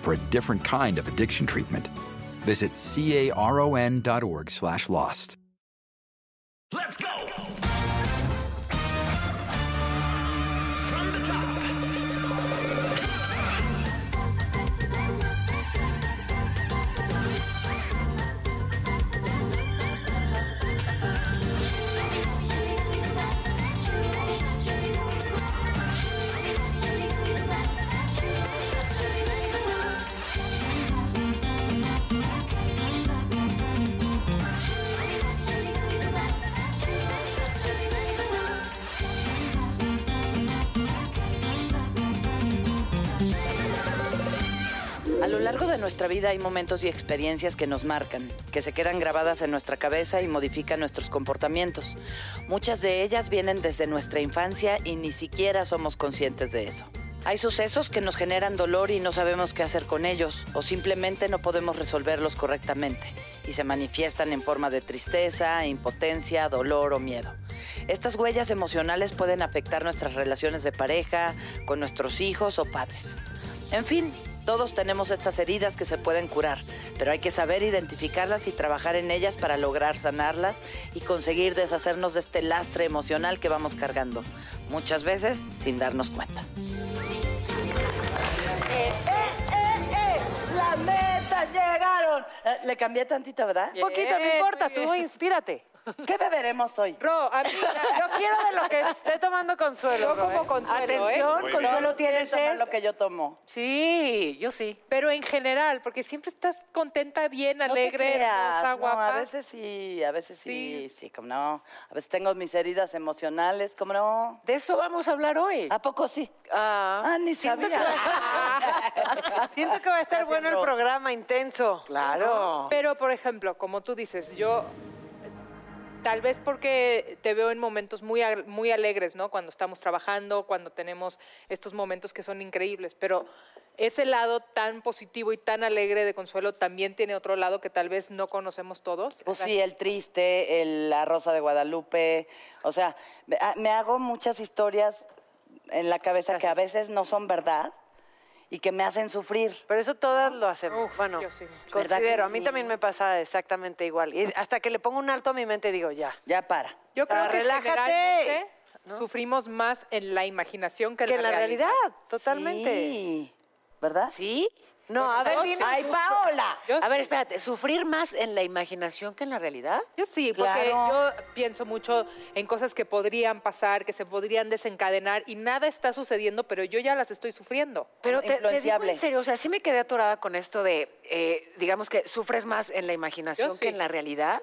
for a different kind of addiction treatment. Visit caron.org slash lost. Let's go! A lo largo de nuestra vida hay momentos y experiencias que nos marcan, que se quedan grabadas en nuestra cabeza y modifican nuestros comportamientos. Muchas de ellas vienen desde nuestra infancia y ni siquiera somos conscientes de eso. Hay sucesos que nos generan dolor y no sabemos qué hacer con ellos o simplemente no podemos resolverlos correctamente y se manifiestan en forma de tristeza, impotencia, dolor o miedo. Estas huellas emocionales pueden afectar nuestras relaciones de pareja, con nuestros hijos o padres. En fin, todos tenemos estas heridas que se pueden curar, pero hay que saber identificarlas y trabajar en ellas para lograr sanarlas y conseguir deshacernos de este lastre emocional que vamos cargando, muchas veces sin darnos cuenta. ¡Eh, eh, eh! ¡Las metas llegaron! Eh, Le cambié tantito, ¿verdad? Poquito, no importa, tú inspírate. ¿Qué beberemos hoy? Ro, a mí, yo quiero de lo que esté tomando Consuelo. Yo como Consuelo, Atención, ¿eh? Consuelo tiene sed. lo que yo tomo. Sí, yo sí. Pero en general, porque siempre estás contenta, bien, No te alegre, creas, hermosa, no, guapa. a veces sí, a veces sí, sí, como no. A veces tengo mis heridas emocionales, como no. De eso vamos a hablar hoy. ¿A poco sí? Ah, Ah, ni siento sabía. que- siento que va a estar Gracias, bueno el Ro. programa, intenso. Claro. Pero, por ejemplo, como tú dices, yo tal vez porque te veo en momentos muy, muy alegres, ¿no? Cuando estamos trabajando, cuando tenemos estos momentos que son increíbles, pero ese lado tan positivo y tan alegre de Consuelo también tiene otro lado que tal vez no conocemos todos. Pues sí, el triste, el, la rosa de Guadalupe. O sea, me, a- me hago muchas historias en la cabeza que a veces no son verdad y que me hacen sufrir. Pero eso todas lo hacemos. bueno, yo sí. ¿Verdad que considero. A mí sí? también me pasa exactamente igual. Y hasta que le pongo un alto a mi mente digo, ya. Ya para. Yo O sea, creo que relájate. generalmente sufrimos más en la imaginación que en Que en la, la realidad, totalmente. Sí, ¿verdad? ¿Sí? No, a ver, dime. ¡Ay. Paola! Yo A ver, espérate, ¿sufrir más en la imaginación que en la realidad? Yo sí, porque Claro. yo pienso mucho en cosas que podrían pasar, que se podrían desencadenar y nada está sucediendo, pero yo ya las estoy sufriendo. Pero te, te digo en serio, o sea, sí me quedé atorada con esto de, eh, digamos que sufres más en la imaginación Yo sí. que en la realidad.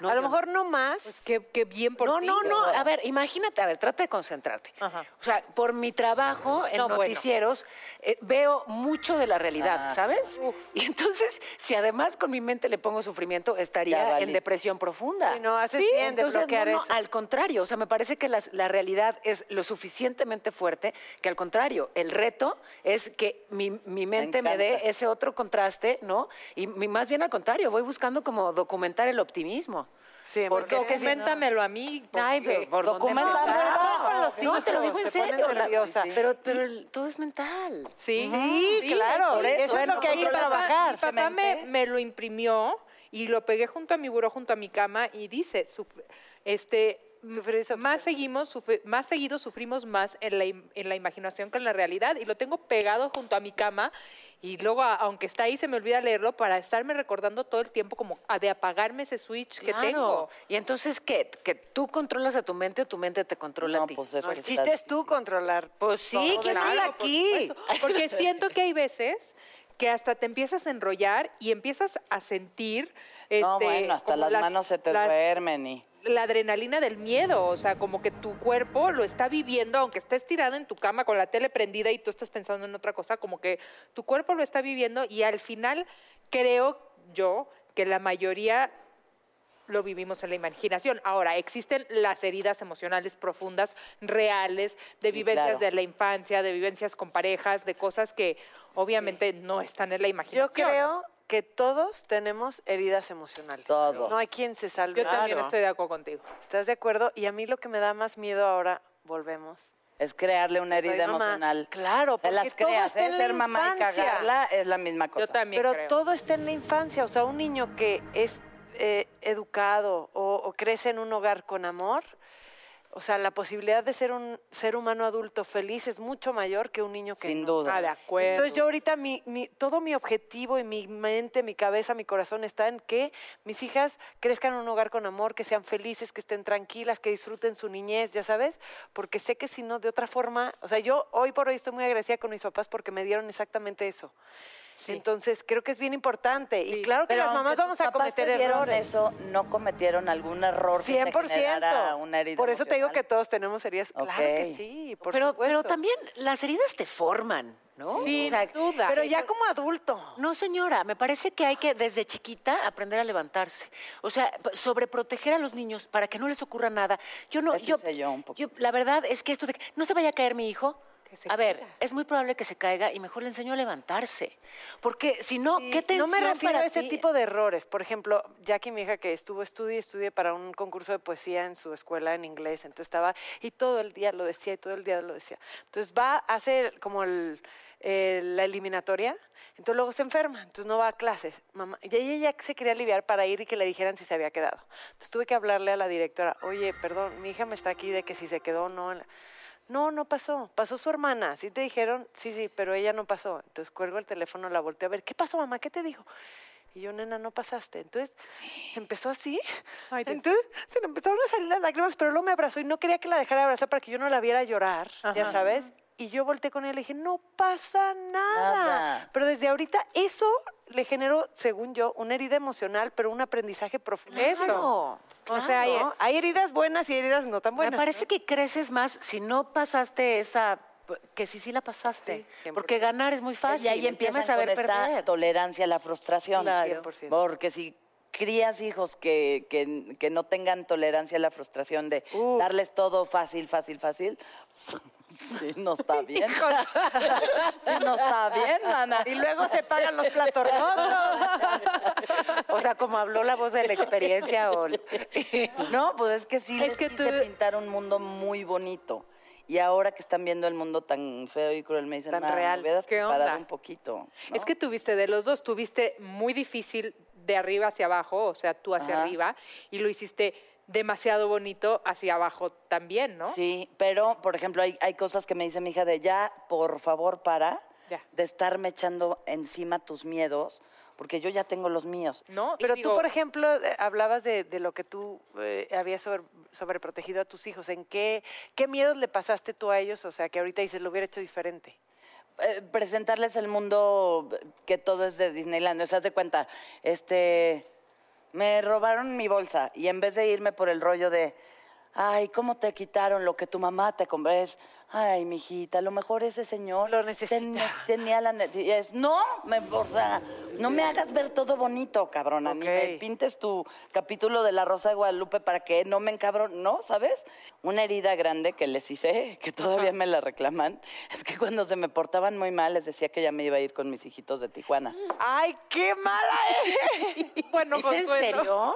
No, a lo mejor no más. Pues qué, qué bien por no, ti. no, no. A ver, imagínate, a ver, trata de concentrarte. Ajá. O sea, por mi trabajo en No, bueno. noticieros, eh, veo mucho de la realidad, Ah. ¿sabes? Y entonces, si además con mi mente le pongo sufrimiento, estaría en depresión profunda. Sí, no, haces bien de entonces, bloquear no, eso. al contrario, o sea, me parece que las- la realidad es lo suficientemente fuerte que al contrario, el reto es que mi, mi mente me, dé ese otro contraste, ¿no? Y mi- más bien al contrario, voy buscando como documentar el optimismo. Sí, Porque es que si no- Documentamelo a mí. Ay, porque- pero ¿por dónde Documenta, empezar? ¿verdad? Con los No, te lo digo hijos, en te serio. ponen nerviosa. Pero, pero el- todo es mental. Sí, Sí, claro. por eso. Eso es lo que hay Mi que papá- trabajar. Mi papá me, me lo imprimió y lo pegué junto a mi buró, junto a mi cama y dice, suf- este, más seguimos, sufri- más seguido sufrimos más en la, en la imaginación que en la realidad y lo tengo pegado junto a mi cama y luego a- aunque está ahí se me olvida leerlo para estarme recordando todo el tiempo como a- de apagarme ese switch que Claro. tengo. Y entonces, ¿qué? ¿Que tú controlas a tu mente o tu mente te controla No, a ti? pues eso el está chiste es tú controlar. Pues sí, ¿quién claro, por aquí? supuesto. Porque siento que hay veces que hasta te empiezas a enrollar y empiezas a sentir este, No, bueno, hasta las manos se te las- duermen y... la adrenalina del miedo, o sea, como que tu cuerpo lo está viviendo, aunque estés tirada en tu cama con la tele prendida y tú estás pensando en otra cosa, como que tu cuerpo lo está viviendo y al final creo yo que la mayoría lo vivimos en la imaginación. Ahora, existen las heridas emocionales profundas, reales, de Sí, vivencias claro. de la infancia, de vivencias con parejas, de cosas que obviamente no están en la Yo imaginación. creo que todos tenemos heridas emocionales. Todo. No hay quien se salve. Yo también Claro. estoy de acuerdo contigo. ¿Estás de acuerdo? Y a mí lo que me da más miedo ahora, volvemos. Es crearle una herida mamá. emocional. Claro, Te porque las todo creas, está ¿eh? en la Ser mamá y cagarla es la misma cosa. Yo también Pero creo. todo está en la infancia. O sea, un niño que es eh, educado o, o crece en un hogar con amor, o sea, la posibilidad de ser un ser humano adulto feliz es mucho mayor que un niño que Sin no. duda. Ah, de acuerdo. Entonces yo ahorita mi, mi- todo mi objetivo y mi mente, mi cabeza, mi corazón está en que mis hijas crezcan en un hogar con amor, que sean felices, que estén tranquilas, que disfruten su niñez, ya sabes, porque sé que si no, de otra forma, o sea, yo hoy por hoy estoy muy agradecida con mis papás porque me dieron exactamente eso. Entonces creo que es bien importante y claro que Pero las mamás vamos a cometer errores. eso, no cometieron algún error que te 100%. generara una herida Por eso te digo que todos tenemos heridas. Claro que sí, por pero, supuesto. pero también las heridas te forman, ¿no? Sin O sea, duda. Pero ya como adulto. No, señora, me parece que hay que desde chiquita aprender a levantarse. O sea, sobreproteger a los niños para que no les ocurra nada. Yo no, Eso yo, yo un poquito. la verdad es que esto de que no se vaya a caer mi hijo. A ver, es muy probable que se caiga y mejor le enseño a levantarse. Porque si no, Sí, ¿qué tensión No me refiero para a ese ti? tipo de errores. Por ejemplo, Jackie, mi hija, que estuvo estudie y estudie para un concurso de poesía en su escuela en inglés. Entonces estaba, y todo el día lo decía, y todo el día lo decía. Entonces va, hace como el- el- la eliminatoria, entonces luego se enferma, entonces no va a clases. Mamá, y ella ya se quería aliviar para ir y que le dijeran si se había quedado. Entonces tuve que hablarle a la directora, oye, perdón, mi hija me está aquí de que si se quedó o no. en la-". No, no pasó. Pasó su hermana. ¿Sí te dijeron? Sí, sí, pero ella no pasó. Entonces cuelgo el teléfono, la volteo a ver. ¿Qué pasó, mamá? ¿Qué te dijo? Y yo, nena, no pasaste. Entonces empezó así. Ay. Entonces se le empezaron a salir las lágrimas, pero luego me abrazó y no quería que la dejara abrazar para que yo no la viera llorar, ya sabes. Y yo volteé con ella y le dije, no pasa nada. Nada. Pero desde ahorita eso le generó, según yo, una herida emocional, pero un aprendizaje profundo. Eso. Claro, O sea, hay- heridas buenas y heridas no tan Me buenas. parece que creces más si no pasaste esa que sí sí la pasaste, Sí, porque ganar es muy fácil. Y ahí saber con esta perder. tolerancia a la frustración. Claro. 100%. Porque si crías hijos que, que, que no tengan tolerancia a la frustración de darles todo fácil, fácil, fácil, sí, no está bien. sí, no está bien, mana. Y luego se pagan los platos rotos. O sea, como habló la voz de la experiencia o No, pues es que sí Es les que quise tú- pintar un mundo muy bonito. Y ahora que están viendo el mundo tan feo y cruel, me dicen, Tan "Ma, me real. hubieras ¿Qué onda?" un poquito. ¿no? Es que tuviste de los dos, tuviste muy difícil de arriba hacia abajo, o sea, tú hacia Ajá. arriba, y lo hiciste demasiado bonito hacia abajo también, ¿no? Sí, pero, por ejemplo, hay, hay cosas que me dice mi hija de ya, por favor, para Ya. de estarme echando encima tus miedos, porque yo ya tengo los míos. ¿No? Pero digo, tú, por ejemplo, eh, hablabas de, de lo que tú eh, habías sobre, sobreprotegido a tus hijos. ¿En qué, qué miedos le pasaste tú a ellos? O sea, que ahorita dices, lo hubiera hecho diferente. Eh, presentarles el mundo que todo es de Disneyland. O sea, de cuenta, este, me robaron mi bolsa y en vez de irme por el rollo de, ay, ¿cómo te quitaron lo que tu mamá te compró? Es, ay, mijita, a lo mejor ese señor Lo necesita. ten- tenía la necesidad. Es, no, me, o sea, no me hagas ver todo bonito, cabrona. Ni me pintes tu capítulo de La Rosa de Guadalupe para que no me encabron, ¿no? ¿Sabes? Una herida grande que les hice, que todavía me la reclaman, es que cuando se me portaban muy mal les decía que ya me iba a ir con mis hijitos de Tijuana. ¡Ay, qué mala eres! bueno, ¿Es en serio?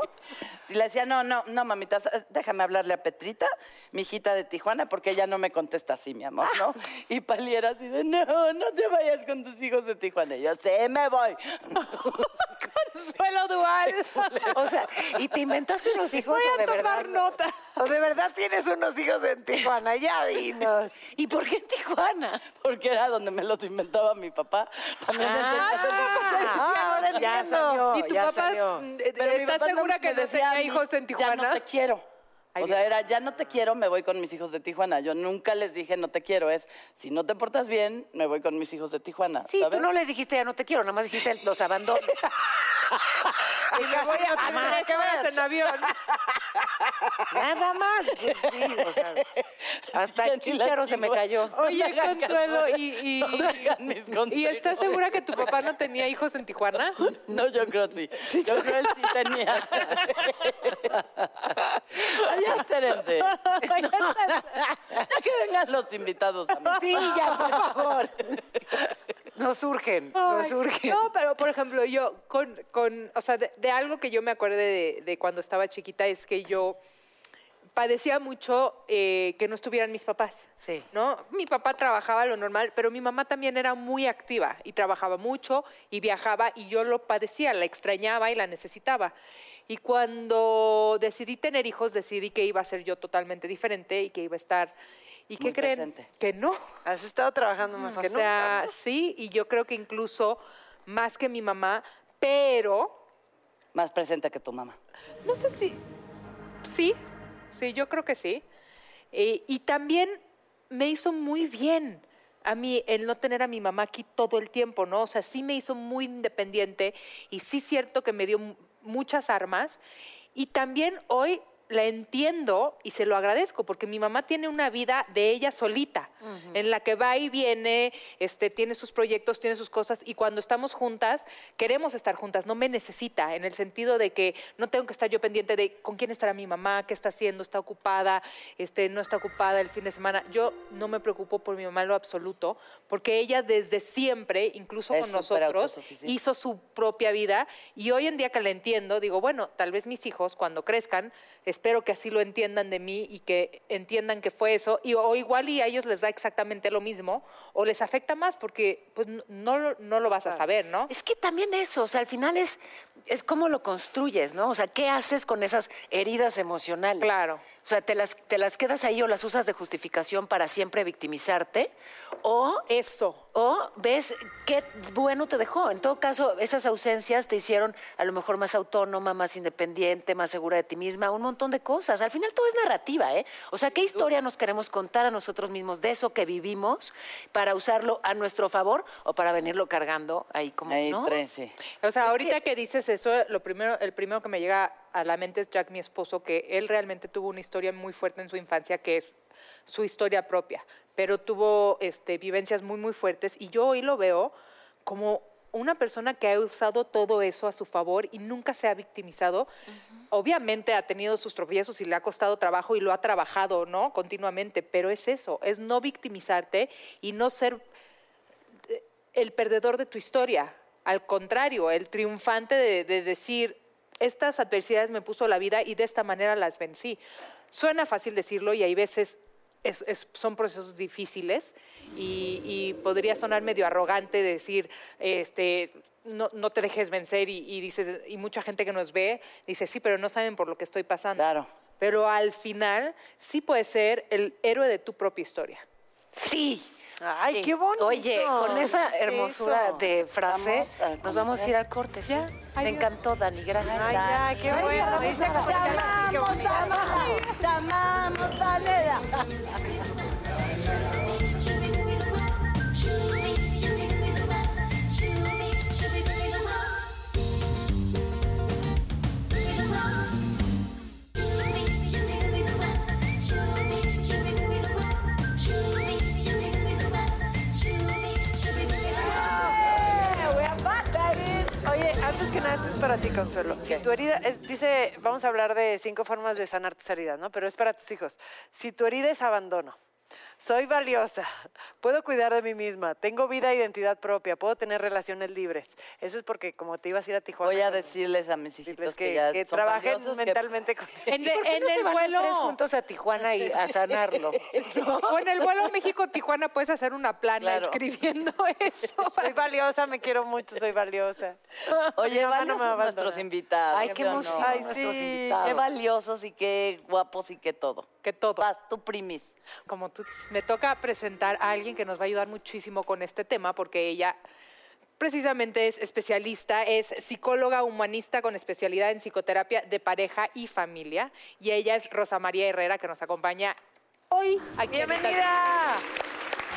Y le decía, no, no, no, mamita, déjame hablarle a Petrita, mi hijita de Tijuana, porque ella no me contesta. Así, mi amor, ¿no? Y Pali era así de, no, no te vayas con tus hijos de Tijuana. Y yo, sí, me voy. Consuelo dual. O sea, ¿y te inventaste unos hijos Voy o de a tomar verdad? nota. O de verdad tienes unos hijos en Tijuana, ya dinos. ¿Y por qué en Tijuana? Porque era donde me los inventaba mi papá. También hijos. Ah, ahora ya salió, ¿Y tu ya papá salió. Pero mi estás papá no segura que no tenía a mí, hijos en Ya no Tijuana? te quiero. Ay, o sea, era, ya no te quiero, me voy con mis hijos de Tijuana. Yo nunca les dije no te quiero, es si no te portas bien, me voy con mis hijos de Tijuana. Sí, ¿sabes? tú no les dijiste ya no te quiero, nada más dijiste los abandono. Y me voy a A tres horas en avión. Nada más. Pues sí, o sea, hasta el chícharo se me cayó. No Oye, hagan Consuelo, y, y, no ¿y estás segura que tu papá no tenía hijos en Tijuana? No, yo creo sí. Yo creo él sí tenía. ya espérense. Ya que vengan los invitados a mí. Sí, ya, por favor. Nos surgen, Ay, surgen. No, pero por ejemplo, yo con, con o sea, de, de algo que yo me acuerdo de, de cuando estaba chiquita es que yo padecía mucho eh, que no estuvieran mis papás. Sí. ¿no? Mi papá trabajaba lo normal, pero mi mamá también era muy activa y trabajaba mucho y viajaba y yo lo padecía, la extrañaba y la necesitaba. Y cuando decidí tener hijos, decidí que iba a ser yo totalmente diferente y que iba a estar... ¿Y qué creen? presente. Que no. Has estado trabajando más O que sea, nunca. sí, y yo creo que incluso más que mi mamá, pero Más presente que tu mamá. no sé si. Sí, sí, yo creo que sí. Eh, y también me hizo muy bien a mí el no tener a mi mamá aquí todo el tiempo, ¿no? O sea, sí me hizo muy independiente y sí es cierto que me dio mu- muchas armas. Y también hoy la entiendo y se lo agradezco porque mi mamá tiene una vida de ella solita, en la que va y viene, este, tiene sus proyectos, tiene sus cosas y cuando estamos juntas, queremos estar juntas, no me necesita, en el sentido de que no tengo que estar yo pendiente de con quién estará mi mamá, qué está haciendo, está ocupada, este, no está ocupada el fin de semana. Yo no me preocupo por mi mamá en lo absoluto, porque ella desde siempre, incluso Es con nosotros, hizo su propia vida y hoy en día que la entiendo, digo, bueno, tal vez mis hijos cuando crezcan, espero que así lo entiendan de mí y que entiendan que fue eso, y, o igual y a ellos les da exactamente lo mismo, o les afecta más porque pues, no- no, lo- vas a saber, ¿no? Es que también eso, o sea, al final es, es cómo lo construyes, ¿no? O sea, ¿qué haces con esas heridas emocionales? Claro. O sea, ¿te las, te las quedas ahí o las usas de justificación para siempre victimizarte? O Eso. O ves qué bueno te dejó. En todo caso, esas ausencias te hicieron a lo mejor más autónoma, más independiente, más segura de ti misma, un montón de cosas. Al final todo es narrativa, ¿eh? O sea, ¿qué historia nos queremos contar a nosotros mismos de eso que vivimos para usarlo a nuestro favor o para venirlo cargando ahí como, Ahí ¿no? tres, sí. O sea, ahorita que... dices eso, lo primero, el primero que me llega a la mente es Jack, mi esposo, que él realmente tuvo una historia muy fuerte en su infancia, que es su historia propia, pero tuvo este, vivencias muy, muy fuertes y yo hoy lo veo como una persona que ha usado todo eso a su favor y nunca se ha victimizado. Obviamente ha tenido sus tropiezos y le ha costado trabajo y lo ha trabajado, ¿no? Continuamente, pero es eso, es no victimizarte y no ser el perdedor de tu historia. Al contrario, el triunfante de, de decir, estas adversidades me puso la vida y de esta manera las vencí. Suena fácil decirlo y hay veces es- es- son procesos difíciles y, y podría sonar medio arrogante decir, este, no, no te dejes vencer y, y dices, y mucha gente que nos ve dice, sí, pero no saben por lo que estoy pasando. Claro. Pero al final sí puedes ser el héroe de tu propia historia. Sí. Ay, Sí. qué bonito. Oye, con esa ¿Qué es hermosura eso? de frase, Vamos nos vamos a ir al corte. ¿sí? Ya, Me encantó, Dani, gracias. Ay, ya, qué bueno. Ya la dije bonita. Te amamos, Valera. Que nada, esto es para ti, Consuelo. Si tu herida, es- dice, vamos a hablar de cinco formas de sanar tus heridas, ¿no? Pero es para tus hijos. Si tu herida es abandono, Soy valiosa. Puedo cuidar de mí misma. Tengo vida e identidad propia. Puedo tener relaciones libres. Eso es porque como te ibas a ir a Tijuana. Voy a decirles a mis hijitos que, que, ya que son trabajen valiosos, que- mentalmente con En, ¿Por qué en no se el van los tres vuelo. juntos a Tijuana y a sanarlo? O en el vuelo México-Tijuana puedes hacer una plana Claro. escribiendo eso. Soy valiosa, me quiero mucho, soy valiosa. Oye, no valiosos abandonar. nuestros invitados. Ay, qué ¿sí o no? emoción Ay, nuestros sí. invitados. Qué valiosos y qué guapos y qué todo. Que todo. Vas, tú primis. Como tú dices, me toca presentar a alguien que nos va a ayudar muchísimo con este tema porque ella precisamente es especialista, es psicóloga humanista con especialidad en psicoterapia de pareja y familia y ella es Rosa María Herrera que nos acompaña hoy aquí. en ¡Bienvenida!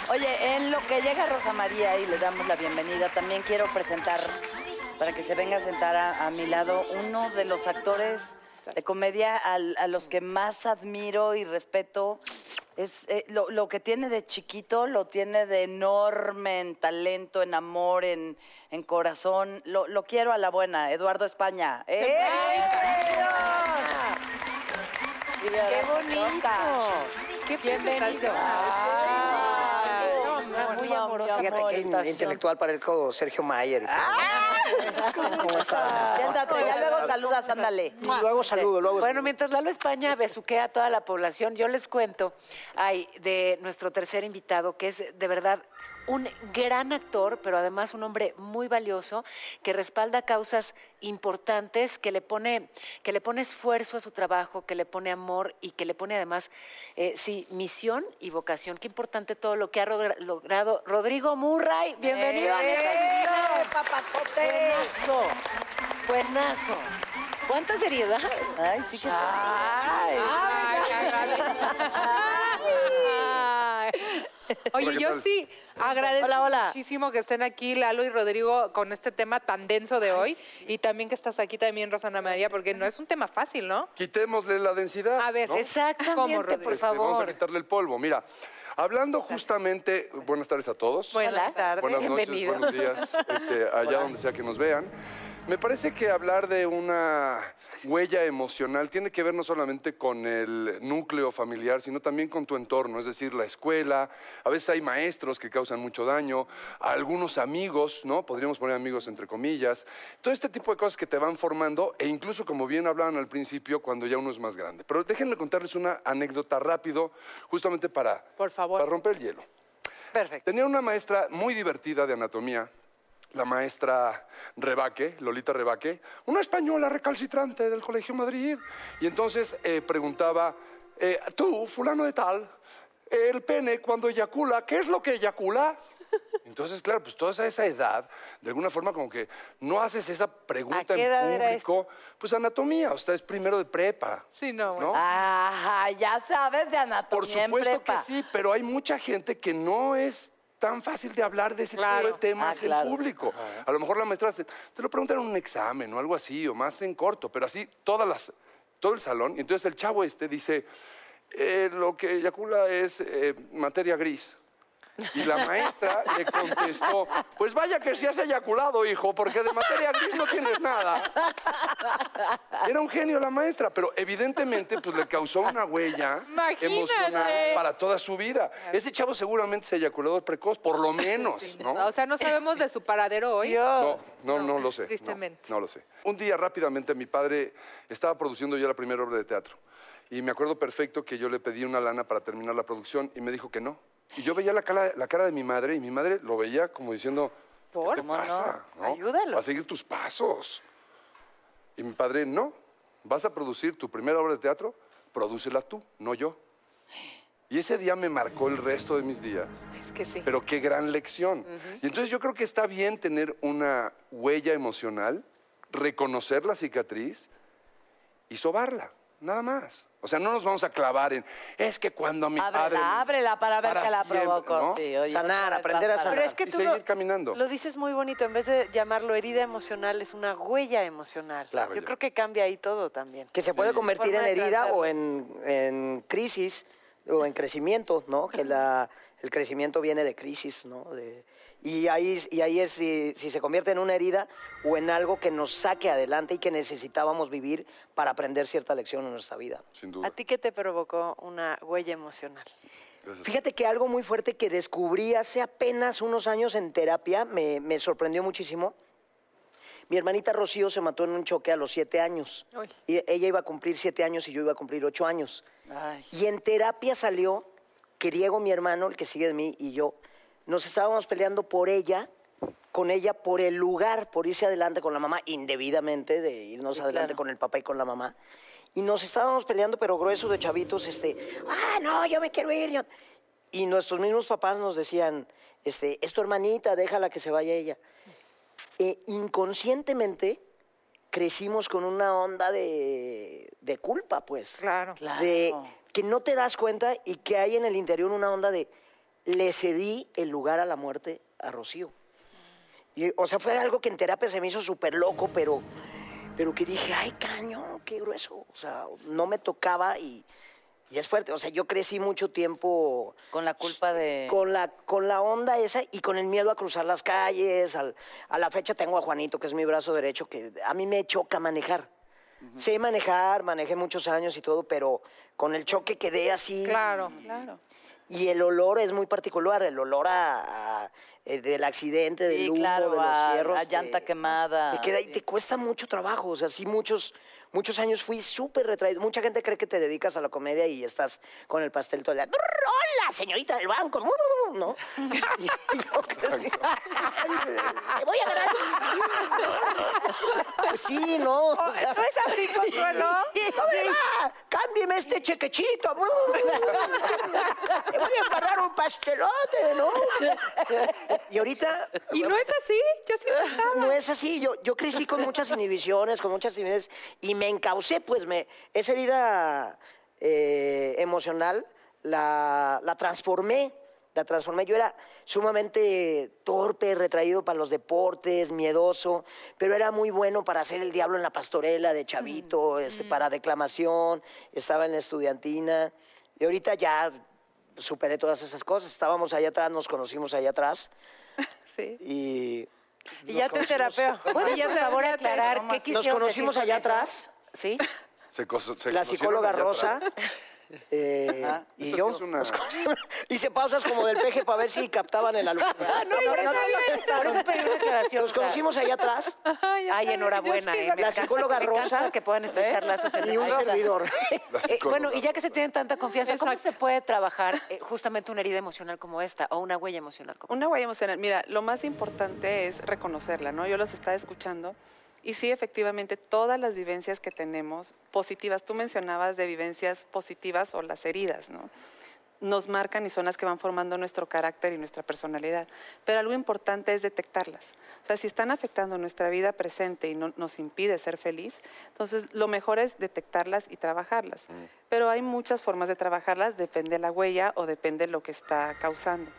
Oye, en lo que llega Rosa María y le damos la bienvenida, también quiero presentar, para que se venga a sentar a, a mi lado, uno de los actores de comedia al- a los que más admiro y respeto. Es, eh, lo, lo que tiene de chiquito lo tiene de enorme en talento, en amor, en, en corazón. Lo, lo quiero a la buena, Eduardo España. ¡Eh! ¡Qué bonito! ¡Qué presentación! Ay, No, no, muy no, amorosa Fíjate qué in- presentación. intelectual parezco Sergio Mayer. todo. ¿Cómo está? Siéntate, ya luego saludas, ándale. Luego saludo, luego Bueno, mientras Lalo España besuquea a toda la población, yo les cuento ay, de nuestro tercer invitado, que es de verdad un gran actor, pero además un hombre muy valioso, que respalda causas importantes, que le pone, que le pone esfuerzo a su trabajo, que le pone amor y que le pone además, eh, sí, misión y vocación. Qué importante todo lo que ha logra- logrado Rodrigo Murray. Bienvenido a Neta Divina. Buenazo, buenazo. ¿Cuánta seriedad? Ay, sí que Ay, Ay, Ay. Oye, Hola, ¿qué yo tal? sí agradezco Hola, hola. muchísimo que estén aquí Lalo y Rodrigo con este tema tan denso de hoy y también que estás aquí también Rosana María porque no es un tema fácil, ¿no? Quitémosle la densidad. A ver, ¿no? Exactamente, ¿Cómo, por Rodrigo? Este, Vamos a favor. quitarle el polvo. Mira, hablando justamente, buenas tardes a todos. Buenas tardes, Buenas noches, bienvenido. buenos días, este, allá donde sea que nos vean. Me parece que hablar de una huella emocional tiene que ver no solamente con el núcleo familiar, sino también con tu entorno, es decir, la escuela. A veces hay maestros que causan mucho daño, algunos amigos, ¿no? Podríamos poner amigos entre comillas. Todo este tipo de cosas que te van formando e incluso, como bien hablaban al principio, cuando ya uno es más grande. Pero déjenme contarles una anécdota rápido, justamente para, Por favor. para romper el hielo. Perfecto. Tenía una maestra muy divertida de anatomía, la maestra Rebaque, Lolita Rebaque, una española recalcitrante del Colegio Madrid. Y entonces eh, preguntaba, eh, tú, fulano de tal, el pene cuando eyacula, ¿qué es lo que eyacula? Entonces, claro, pues toda esa- esa edad, de alguna forma como que no haces esa pregunta ¿A qué edad en era público, pues anatomía, o sea, es primero de prepa. Sí, no, bueno. ¿no? Ajá, ya sabes de anatomía Por en supuesto que sí, pero hay mucha gente que no es tan fácil de hablar de ese Claro. tipo de temas Ah, claro. en público. A lo mejor la maestra te, te lo preguntan en un examen o algo así, o más en corto, pero así todas las, todo el salón. Y entonces el chavo este dice, eh, lo que eyacula es eh, materia gris. Y la maestra le contestó, pues vaya que si has eyaculado, hijo, porque de materia gris no tienes nada. Era un genio la maestra, pero evidentemente pues le causó una huella Imagínate. emocional para toda su vida. Ese chavo seguramente es eyaculador precoz, por lo menos, ¿no? O sea, no sabemos de su paradero hoy. No, no, no lo sé. no, Tristemente. No, lo sé. Un día rápidamente mi padre estaba produciendo ya la primera obra de teatro. Y me acuerdo perfecto que yo le pedí una lana para terminar la producción y me dijo que no. Y yo veía la cara, la cara de mi madre y mi madre lo veía como diciendo, ¿Por? ¿qué te pasa? ¿no? Ayúdalo. Va a seguir tus pasos. Y mi padre, no, vas a producir tu primera obra de teatro, prodúcela tú, no yo. Y ese día me marcó el resto de mis días. Es que sí. Pero qué gran lección. Y entonces yo creo que está bien tener una huella emocional, reconocer la cicatriz y sobarla, nada más. O sea, no nos vamos a clavar en, es que cuando mi padre... Ábrela, ábrela para ver qué la siempre", provocó. ¿no? Sí, oye, Sanar, aprender a sanar. Pero es que Y tú seguir lo, caminando. lo dices muy bonito. En vez de llamarlo herida emocional, es una huella emocional. Claro. Yo creo que cambia ahí todo también. Que se puede convertir en herida o en, en crisis o en crecimiento, ¿no? Que la, el crecimiento viene de crisis, ¿no? De- y, ahí, y ahí es si, si se convierte en una herida o en algo que nos saque adelante y que necesitábamos vivir para aprender cierta lección en nuestra vida. Sin duda. ¿A ti qué te provocó una huella emocional? Fíjate que algo muy fuerte que descubrí hace apenas unos años en terapia, me, me sorprendió muchísimo. Mi hermanita Rocío se mató en un choque a los siete años. Uy. Y ella iba a cumplir siete años y yo iba a cumplir ocho años. Ay. Y en terapia salió que Diego, mi hermano, el que sigue de mí, y yo, nos estábamos peleando por ella, con ella, por el lugar, por irse adelante con la mamá, indebidamente, de irnos Sí, adelante claro. con el papá y con la mamá. Y nos estábamos peleando, pero grueso de chavitos, este, ah, no, yo me quiero ir. yo-". Y nuestros mismos papás nos decían, este, es tu hermanita, déjala que se vaya ella. E inconscientemente crecimos con una onda de, de culpa, pues Claro. Claro. de que no te das cuenta y que hay en el interior una onda de le cedí el lugar a la muerte a Rocío. Y, o sea, fue algo que en terapia se me hizo súper loco, pero, pero que dije, ay, caño, qué grueso. O sea, no me tocaba y, y es fuerte. O sea, yo crecí mucho tiempo Con la culpa de... con la, con la onda esa y con el miedo a cruzar las calles. al- a la fecha tengo a Juanito, que es mi brazo derecho, que a mí me choca manejar. Sé manejar, manejé muchos años y todo, pero con el choque quedé así. Claro. Claro. Y el olor es muy particular, el olor a, a- eh, del accidente, del Sí, humo, claro, de los a- fierros. a llanta quemada, Te queda y sí. te cuesta mucho trabajo. O sea, sí, muchos, muchos años fui súper retraído. Mucha gente cree que te dedicas a la comedia y estás con el pastel todo el día. ¡Hola, señorita del banco! ¿No? Y yo crecí. ¡Te voy a ganar! Pues sí, ¿no? O sea, ¿No es así, Consuelo? ¡No me va! ¡Cámbieme este chequechito! ¡Te voy a embarrar un pastelote, ¿no? Y ahorita... Y no es así, yo sí pensaba. No es así, yo, yo crecí con muchas inhibiciones, con muchas inhibiciones, y me encaucé, pues, me, esa herida eh, emocional la, la transformé, la transformé. Yo era sumamente torpe, retraído para los deportes, miedoso, pero era muy bueno para hacer el diablo en la pastorela de chavito, este, para declamación, estaba en la estudiantina, y ahorita ya superé todas esas cosas. Estábamos allá atrás, nos conocimos allá atrás, Sí. y... Y ya te terapeó. ¿Puedes, Ya por te- favor, aclarar qué Nos conocimos allá atrás. ¿Sí? Se se la psicóloga Rosa atrás. Eh, Ah, y yo. sí es una-. Hice pausas como del peje para ver si captaban el alumno. Ah, no, pedí una aclaración. Nos conocimos allá atrás Ay, enhorabuena. eh, La psicóloga me Rosa, que puedan estrechar ¿eh? lazos en y un servidor. Eh, bueno, y ya que se tienen tanta confianza, ¿cómo se puede trabajar eh, justamente una herida emocional como esta o una huella emocional como Una huella emocional. Mira, lo más importante es reconocerla, ¿no? Yo los estaba escuchando y sí, efectivamente, todas las vivencias que tenemos positivas, tú mencionabas de vivencias positivas o las heridas, ¿no? Nos marcan y son las que van formando nuestro carácter y nuestra personalidad. Pero algo importante es detectarlas. O sea, si están afectando nuestra vida presente y no, nos impide ser feliz, entonces lo mejor es detectarlas y trabajarlas. Pero hay muchas formas de trabajarlas, depende de la huella o depende de lo que está causando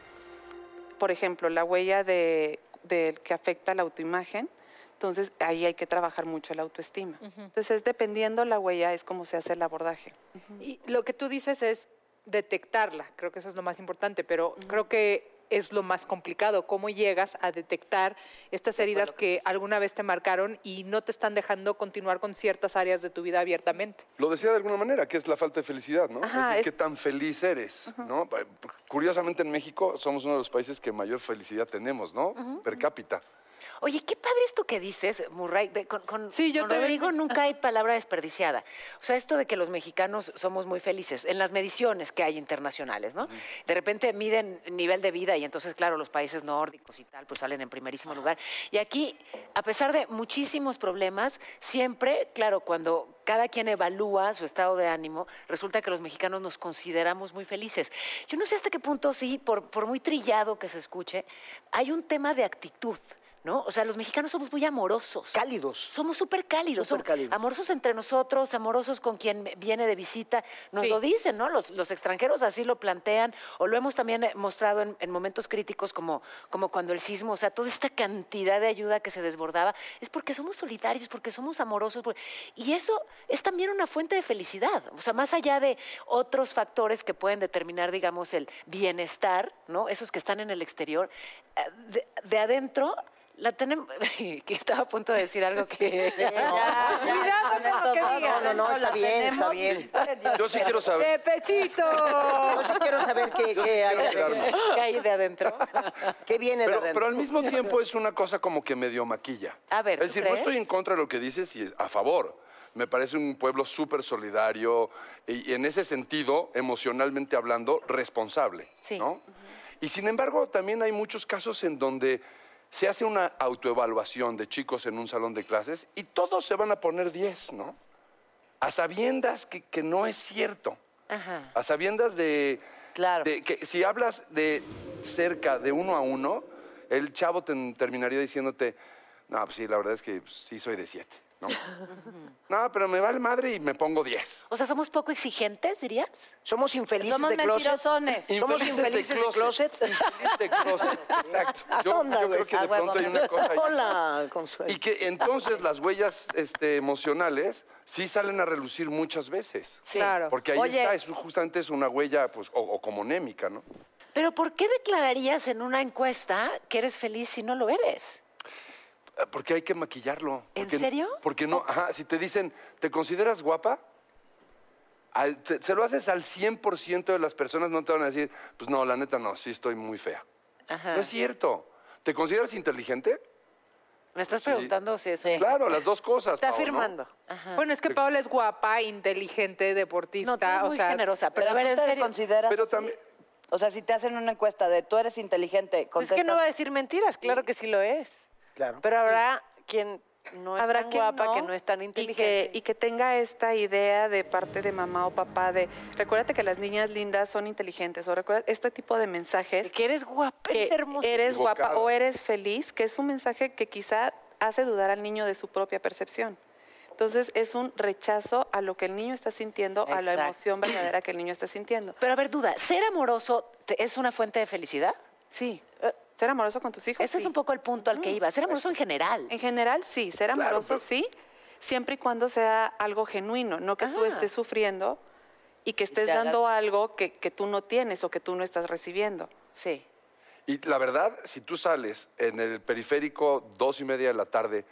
por ejemplo, la huella de, del que afecta la autoimagen, entonces ahí hay que trabajar mucho la autoestima. Entonces, dependiendo la huella, es como se hace el abordaje. Y lo que tú dices es detectarla, creo que eso es lo más importante, pero creo que es lo más complicado, cómo llegas a detectar estas heridas que alguna vez te marcaron y no te están dejando continuar con ciertas áreas de tu vida abiertamente. Lo decía de alguna manera, que es la falta de felicidad, ¿no? Ajá, es decir, es- qué tan feliz eres, ¿no? Curiosamente en México somos uno de los países que mayor felicidad tenemos, ¿no? Per cápita. Oye, qué padre esto que dices, Murray. Con, con- Sí, yo con. Rodrigo nunca hay palabra desperdiciada. O sea, esto de que los mexicanos somos muy felices, en las mediciones que hay internacionales, ¿no? De repente miden nivel de vida y entonces, claro, los países nórdicos y tal, pues salen en primerísimo lugar. Y aquí, a pesar de muchísimos problemas, siempre, claro, cuando cada quien evalúa su estado de ánimo, resulta que los mexicanos nos consideramos muy felices. Yo no sé hasta qué punto, sí, por, por muy trillado que se escuche, hay un tema de actitud. ¿No? O sea, los mexicanos somos muy amorosos. Cálidos. Somos súper cálidos. Súper cálidos. Amorosos entre nosotros, amorosos con quien viene de visita. Nos Sí. lo dicen, ¿no? Los, los extranjeros así lo plantean. O lo hemos también eh, mostrado en, en momentos críticos como, como cuando el sismo, o sea, toda esta cantidad de ayuda que se desbordaba, es porque somos solidarios, porque somos amorosos. Y eso es también una fuente de felicidad. O sea, más allá de otros factores que pueden determinar, digamos, el bienestar, ¿no? Esos que están en el exterior, eh, de, de adentro La tenemos. que estaba a punto de decir algo que. Cuidado con lo que digas. No, no, no, está bien, está bien. Yo sí quiero saber. ¡De pechito! Yo sí quiero saber qué, Yo sí qué hay, quiero de- qué hay de adentro. ¿Qué viene de Pero, adentro? pero al mismo tiempo es una cosa como que medio maquilla. A ver, Es decir, ¿tú no estoy en contra de lo que dices y a favor. Me parece un pueblo súper solidario y, y en ese sentido, emocionalmente hablando, responsable. Sí. ¿no? Y sin embargo, también hay muchos casos en donde se hace una autoevaluación de chicos en un salón de clases y todos se van a poner 10, ¿no? A sabiendas que, que no es cierto. Ajá. A sabiendas de, Claro. de que si hablas de cerca de uno a uno, el chavo te- terminaría diciéndote, no, pues sí, la verdad es que pues, sí soy de siete, ¿no? no, pero me vale madre y me pongo diez. O sea, somos poco exigentes, dirías. Somos infelices Somos de closet. mentirosones. Somos infelices de closet. Infelices de closet, exacto. Yo, Onda, yo güey. creo que de huevo. pronto hay una cosa ahí. Hola, Consuelo. Y que entonces las huellas este, emocionales sí salen a relucir muchas veces. Claro. Porque ahí Oye. está, es, justamente es una huella, pues, o, o como némica, ¿no? Pero ¿por qué declararías en una encuesta que eres feliz si no lo eres? Porque hay que maquillarlo. ¿En serio? Porque no, ajá, si te dicen, ¿te consideras guapa? Al- te- se lo haces al 100% de las personas, no te van a decir, pues no, la neta no, sí estoy muy fea. Ajá. No es cierto. ¿Te consideras inteligente? Me estás Sí. preguntando si eso. Claro, las dos cosas. Está ¿no? afirmando. Bueno, es que Paola es guapa, inteligente, deportista. No, tú eres o muy sea, generosa, pero, Pero a ver, tú en te serio. consideras Pero también- O sea, si te hacen una encuesta de tú eres inteligente, Es que no va a decir mentiras, claro que sí lo es. Claro. Pero habrá quien no es Habrá tan quien guapa, no, que no es tan y inteligente. que, y que tenga esta idea de parte de mamá o papá de, recuérdate que las niñas lindas son inteligentes, o recuerda este tipo de mensajes. que eres guapa, eres hermosa. eres guapa o eres feliz, que es un mensaje que quizá hace dudar al niño de su propia percepción. Entonces es un rechazo a lo que el niño está sintiendo, a la emoción verdadera que el niño está sintiendo. Pero a ver, duda, ¿ser amoroso es una fuente de felicidad? Sí, eh, ser amoroso con tus hijos. Ese es un poco el punto al que iba. Ser amoroso en general. En general, sí, ser Claro, amoroso, pero- sí, siempre y cuando sea algo genuino, no que tú Ah. estés sufriendo y que estés hagas- dando algo que, que tú no tienes o que tú no estás recibiendo. Sí. Y la verdad, si tú sales en el periférico dos y media de la tarde,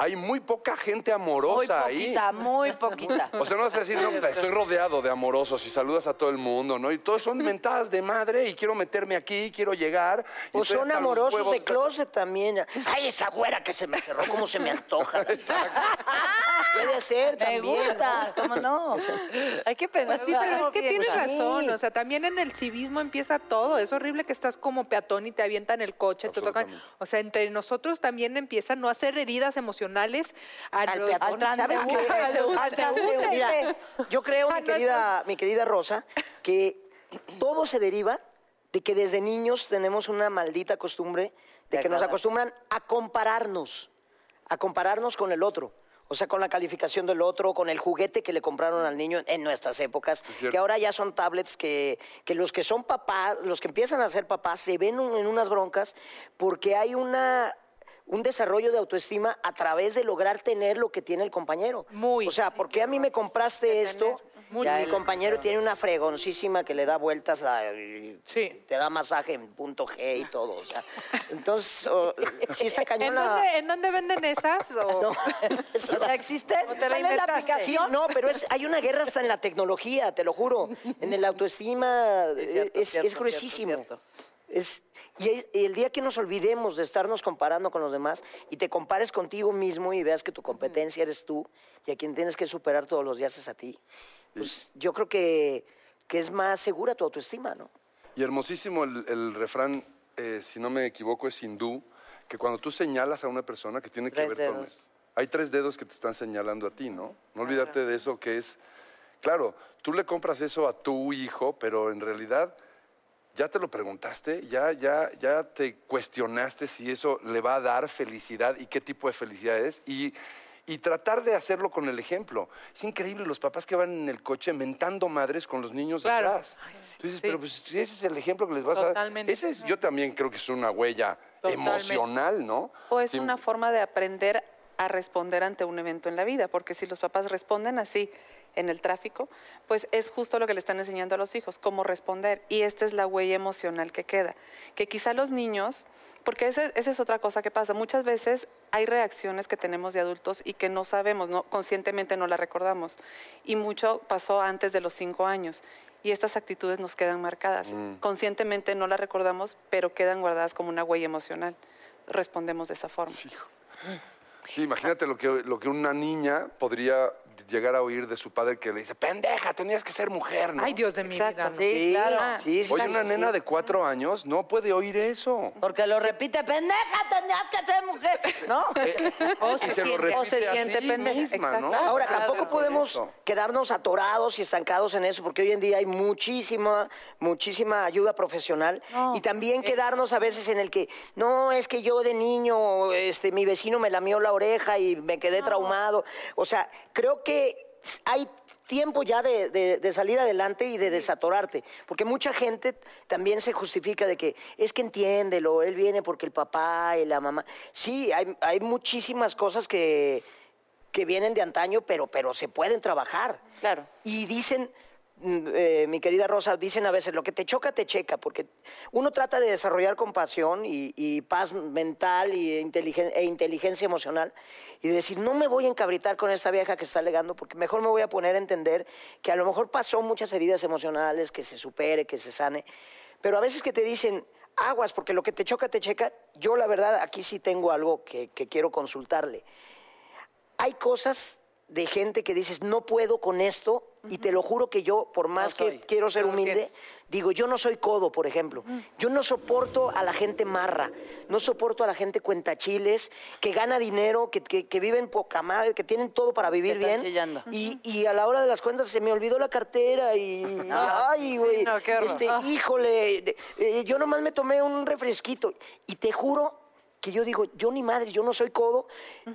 hay muy poca gente Muy amorosa ahí. poquita, muy poquita. O sea, no vas a decir, no, estoy rodeado de amorosos y saludas a todo el mundo, ¿no? Y todos son mentadas de madre y quiero meterme aquí, quiero llegar. Pues estoy son amorosos huevos de closet también. Ay, esa güera que se me cerró, cómo se me antoja. Puede ser Me también. gusta, ¿cómo no? Hay que pensar. Sí, pero es que bien. tienes razón, o sea, también en el civismo empieza todo. Es horrible que estás como peatón y te avientan el coche, te tocan. O sea, entre nosotros también empieza no hacer heridas emocionales Al los- peatón. al ¿Sabes qué? Al transeúnte. Mira, yo creo, mi querida, mi querida Rosa, que todo se deriva de que desde niños tenemos una maldita costumbre de De que nos acostumbran a compararnos, a compararnos con el otro. O sea, con la calificación del otro, con el juguete que le compraron al niño en nuestras épocas, que ahora ya son tablets que, que los que son papás, los que empiezan a ser papás, se ven un- en unas broncas porque hay una un desarrollo de autoestima a través de lograr tener lo que tiene el compañero. Muy. O sea, ¿por qué a mí me compraste esto? Muy Ya, el compañero tiene una fregoncísima que le da vueltas, la, Sí. te da masaje en punto G y todo. O sea, entonces, o- sí está ¿En cañón la- dónde, ¿En dónde venden esas? O- No. O sea, ¿existe? ¿O te la aplicación? no, pero es, hay una guerra hasta en la tecnología, te lo juro. En el autoestima Es cierto, es, cierto, es gruesísimo. cierto, Es, y, el día que nos olvidemos de estarnos comparando con los demás y te compares contigo mismo y veas que tu competencia eres tú y a quien tienes que superar todos los días es a ti, pues yo creo que, que es más segura tu autoestima, ¿no? Y hermosísimo el, el refrán, eh, si no me equivoco, es hindú, que cuando tú señalas a una persona que tiene que ver con... dedos. Hay tres dedos que te están señalando a ti, ¿no? No olvidarte de eso que es... Claro, tú le compras eso a tu hijo, pero en realidad ya te lo preguntaste, ya, ya, ya te cuestionaste si eso le va a dar felicidad y qué tipo de felicidad es. Y, y tratar de hacerlo con el ejemplo. Es increíble los papás que van en el coche mentando madres con los niños Claro. detrás. Tú dices, Sí. pero pues si ese es el ejemplo que les vas a dar. Totalmente. Ese es, yo también creo que es una huella Totalmente. emocional, ¿no? O es Sí. una forma de aprender a responder ante un evento en la vida, porque si los papás responden así en el tráfico, pues es justo lo que le están enseñando a los hijos, cómo responder. Y esta es la huella emocional que queda. Que quizá los niños, porque esa es otra cosa que pasa, muchas veces hay reacciones que tenemos de adultos y que no sabemos, no, conscientemente no las recordamos. Y mucho pasó antes de los cinco años. Y estas actitudes nos quedan marcadas. Conscientemente no las recordamos, pero quedan guardadas como una huella emocional. Respondemos de esa forma. Sí, imagínate lo que, lo que una niña podría llegar a oír de su padre que le dice, pendeja, tenías que ser mujer, ¿no? Ay, Dios de mi vida. ¿no? Sí, claro. sí, sí, Oye, sí, una sí. nena de cuatro años no puede oír eso. Porque lo repite, pendeja, tenías que ser mujer, ¿no? y se lo repite o se a siente sí pendeja, misma, ¿no? Ahora, Claro. tampoco podemos quedarnos atorados y estancados en eso, porque hoy en día hay muchísima, muchísima ayuda profesional. y también quedarnos a veces en el que, no, es que yo de niño, este, mi vecino me lamió la oreja y me quedé traumado. O sea, creo que hay tiempo ya de, de- de salir adelante y de desatorarte, porque mucha gente también se justifica de que es que entiéndelo, él viene porque el papá y la mamá. Sí, hay, hay muchísimas cosas que, que vienen de antaño, pero, pero se pueden trabajar. Claro. Y dicen, eh, mi querida Rosa, dicen a veces, lo que te choca, te checa, porque uno trata de desarrollar compasión y, paz mental y e inteligencia emocional y de decir, no me voy a encabritar con esta vieja que está alegando, porque mejor me voy a poner a entender que a lo mejor pasó muchas heridas emocionales, que se supere, que se sane, pero a veces que te dicen, aguas, porque lo que te choca, te checa, yo la verdad aquí sí tengo algo que quiero consultarle. Hay cosas de gente que dices, no puedo con esto, y te lo juro que yo, por más que quiero ser No humilde, digo, yo no soy codo, por ejemplo. Yo no soporto a la gente marra, no soporto a la gente cuentachiles, que gana dinero, que, que, que viven poca madre, que tienen todo para vivir bien. chillando. Y, y a la hora de las cuentas se me olvidó la cartera y, ay, güey, no, qué horror. este, híjole, de- eh, yo nomás me tomé un refresquito. Y te juro que yo digo, yo ni madre, yo no soy codo.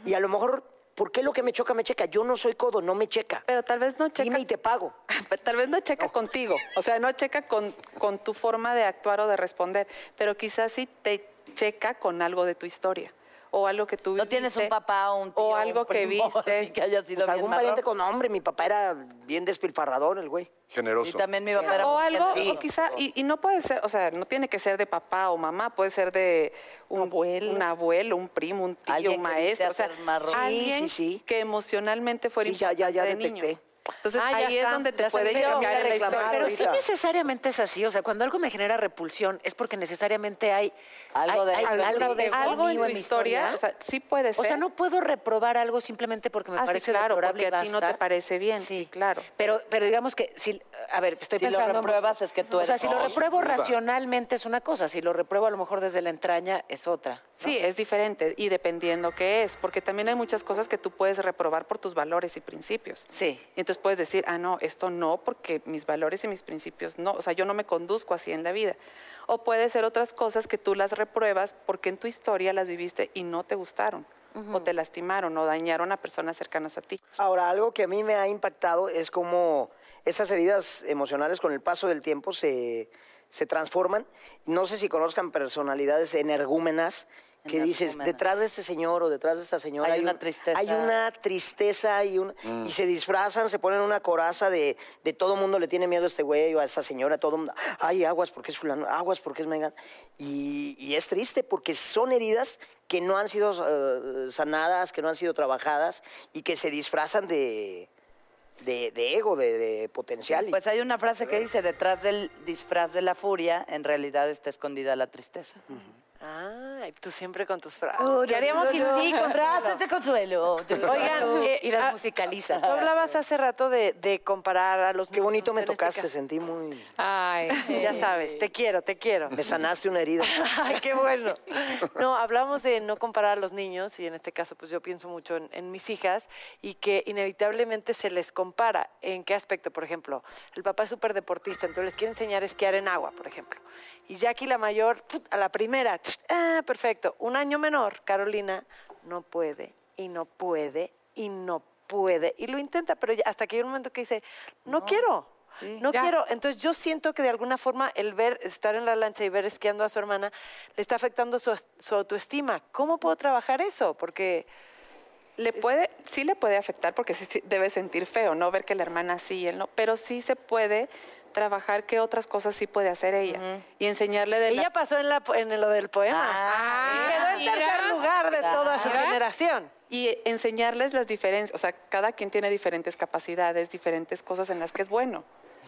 Y a lo mejor, ¿por qué lo que me choca me checa? Yo no soy codo, no me checa. Pero tal vez no checa. Dime y te pago. Tal vez no checa contigo, o sea, no checa con, con tu forma de actuar o de responder, pero quizás sí te checa con algo de tu historia o algo que tú No tienes un papá o un tío. o algo un que primo, viste. así que haya sido Pues bien algún marrón. pariente con nombre, mi papá era bien despilfarrador, el güey. Generoso. Y también mi papá era o muy algo, generoso. o quizá, y, y no puede ser, o sea, no tiene que ser de papá o mamá, puede ser de un Abuelo. un abuelo, un primo, un tío, Alguien un que viste maestro, o sea, marrón. Sí, alguien sí, sí. que emocionalmente fuera Sí, ya, ya, ya detecté. Entonces Ah, ahí es donde te puede llegar la reclamar historia. Pero sí necesariamente es así, o sea, cuando algo me genera repulsión es porque necesariamente hay Algo de hay eso. algo de eso algo en tu mi historia, o sea, sí puede ser. O sea, no puedo reprobar algo simplemente porque me Ah, sí, parece claro, deplorable porque y a ti no te parece bien, sí, claro. Pero, pero digamos que si, a ver, estoy Si lo pensando. repruebas es que tú O sea, eres- si lo No, repruebo duda. racionalmente es una cosa, si lo repruebo a lo mejor desde la entraña es otra. Sí, es diferente y dependiendo qué es, porque también hay muchas cosas que tú puedes reprobar por tus valores y principios. Sí. Entonces puedes decir, ah, no, esto no, porque mis valores y mis principios no, o sea, yo no me conduzco así en la vida. O puede ser otras cosas que tú las repruebas porque en tu historia las viviste y no te gustaron, o te lastimaron, o dañaron a personas cercanas a ti. Ahora, algo que a mí me ha impactado es cómo esas heridas emocionales con el paso del tiempo se, se transforman. No sé si conozcan personalidades energúmenas que dices, detrás de este señor o detrás de esta señora Hay una un- tristeza. Hay una tristeza y, un- y se disfrazan, se ponen una coraza de, de todo mundo le tiene miedo a este güey o a esta señora, todo mundo, ay, aguas porque es fulano, aguas porque es Megan. Y, y es triste porque son heridas que no han sido eh, sanadas, que no han sido trabajadas y que se disfrazan de, de, de ego, de, de potencial. Pues hay una frase que dice, detrás del disfraz de la furia, en realidad está escondida la tristeza. Ay, tú siempre con tus frases. ¿Qué haríamos sin ti, Frases de consuelo. Oigan, eh, y las ah, musicaliza. Tú hablabas hace rato de, de comparar a los Qué bonito me este tocaste, sentí muy... Ay, Ya sabes, te quiero, te quiero. Me sanaste una herida. Ay, qué bueno. No, hablamos de no comparar a los niños y en este caso pues yo pienso mucho en, en mis hijas y que inevitablemente se les compara. ¿En qué aspecto? Por ejemplo, el papá es súper deportista, entonces les quiere enseñar a esquiar en agua, por ejemplo. Y Jackie la mayor, a la primera, ah, perfecto. Un año menor, Carolina, no puede y no puede y no puede. Y lo intenta, pero hasta que hay un momento que dice, no, quiero. No Ya. quiero. Entonces yo siento que de alguna forma el ver, estar en la lancha y ver esquiando a su hermana le está afectando su, su autoestima. ¿Cómo puedo trabajar eso? Porque Le puede, sí le puede afectar porque sí, sí debe sentir feo, ¿no? Ver que la hermana sí y él no, pero sí se puede trabajar qué otras cosas sí puede hacer ella y enseñarle de la- Ella pasó en, la, en lo del poema. y quedó en mira. tercer lugar de toda su generación. y enseñarles las diferencias, o sea, cada quien tiene diferentes capacidades, diferentes cosas en las que es bueno.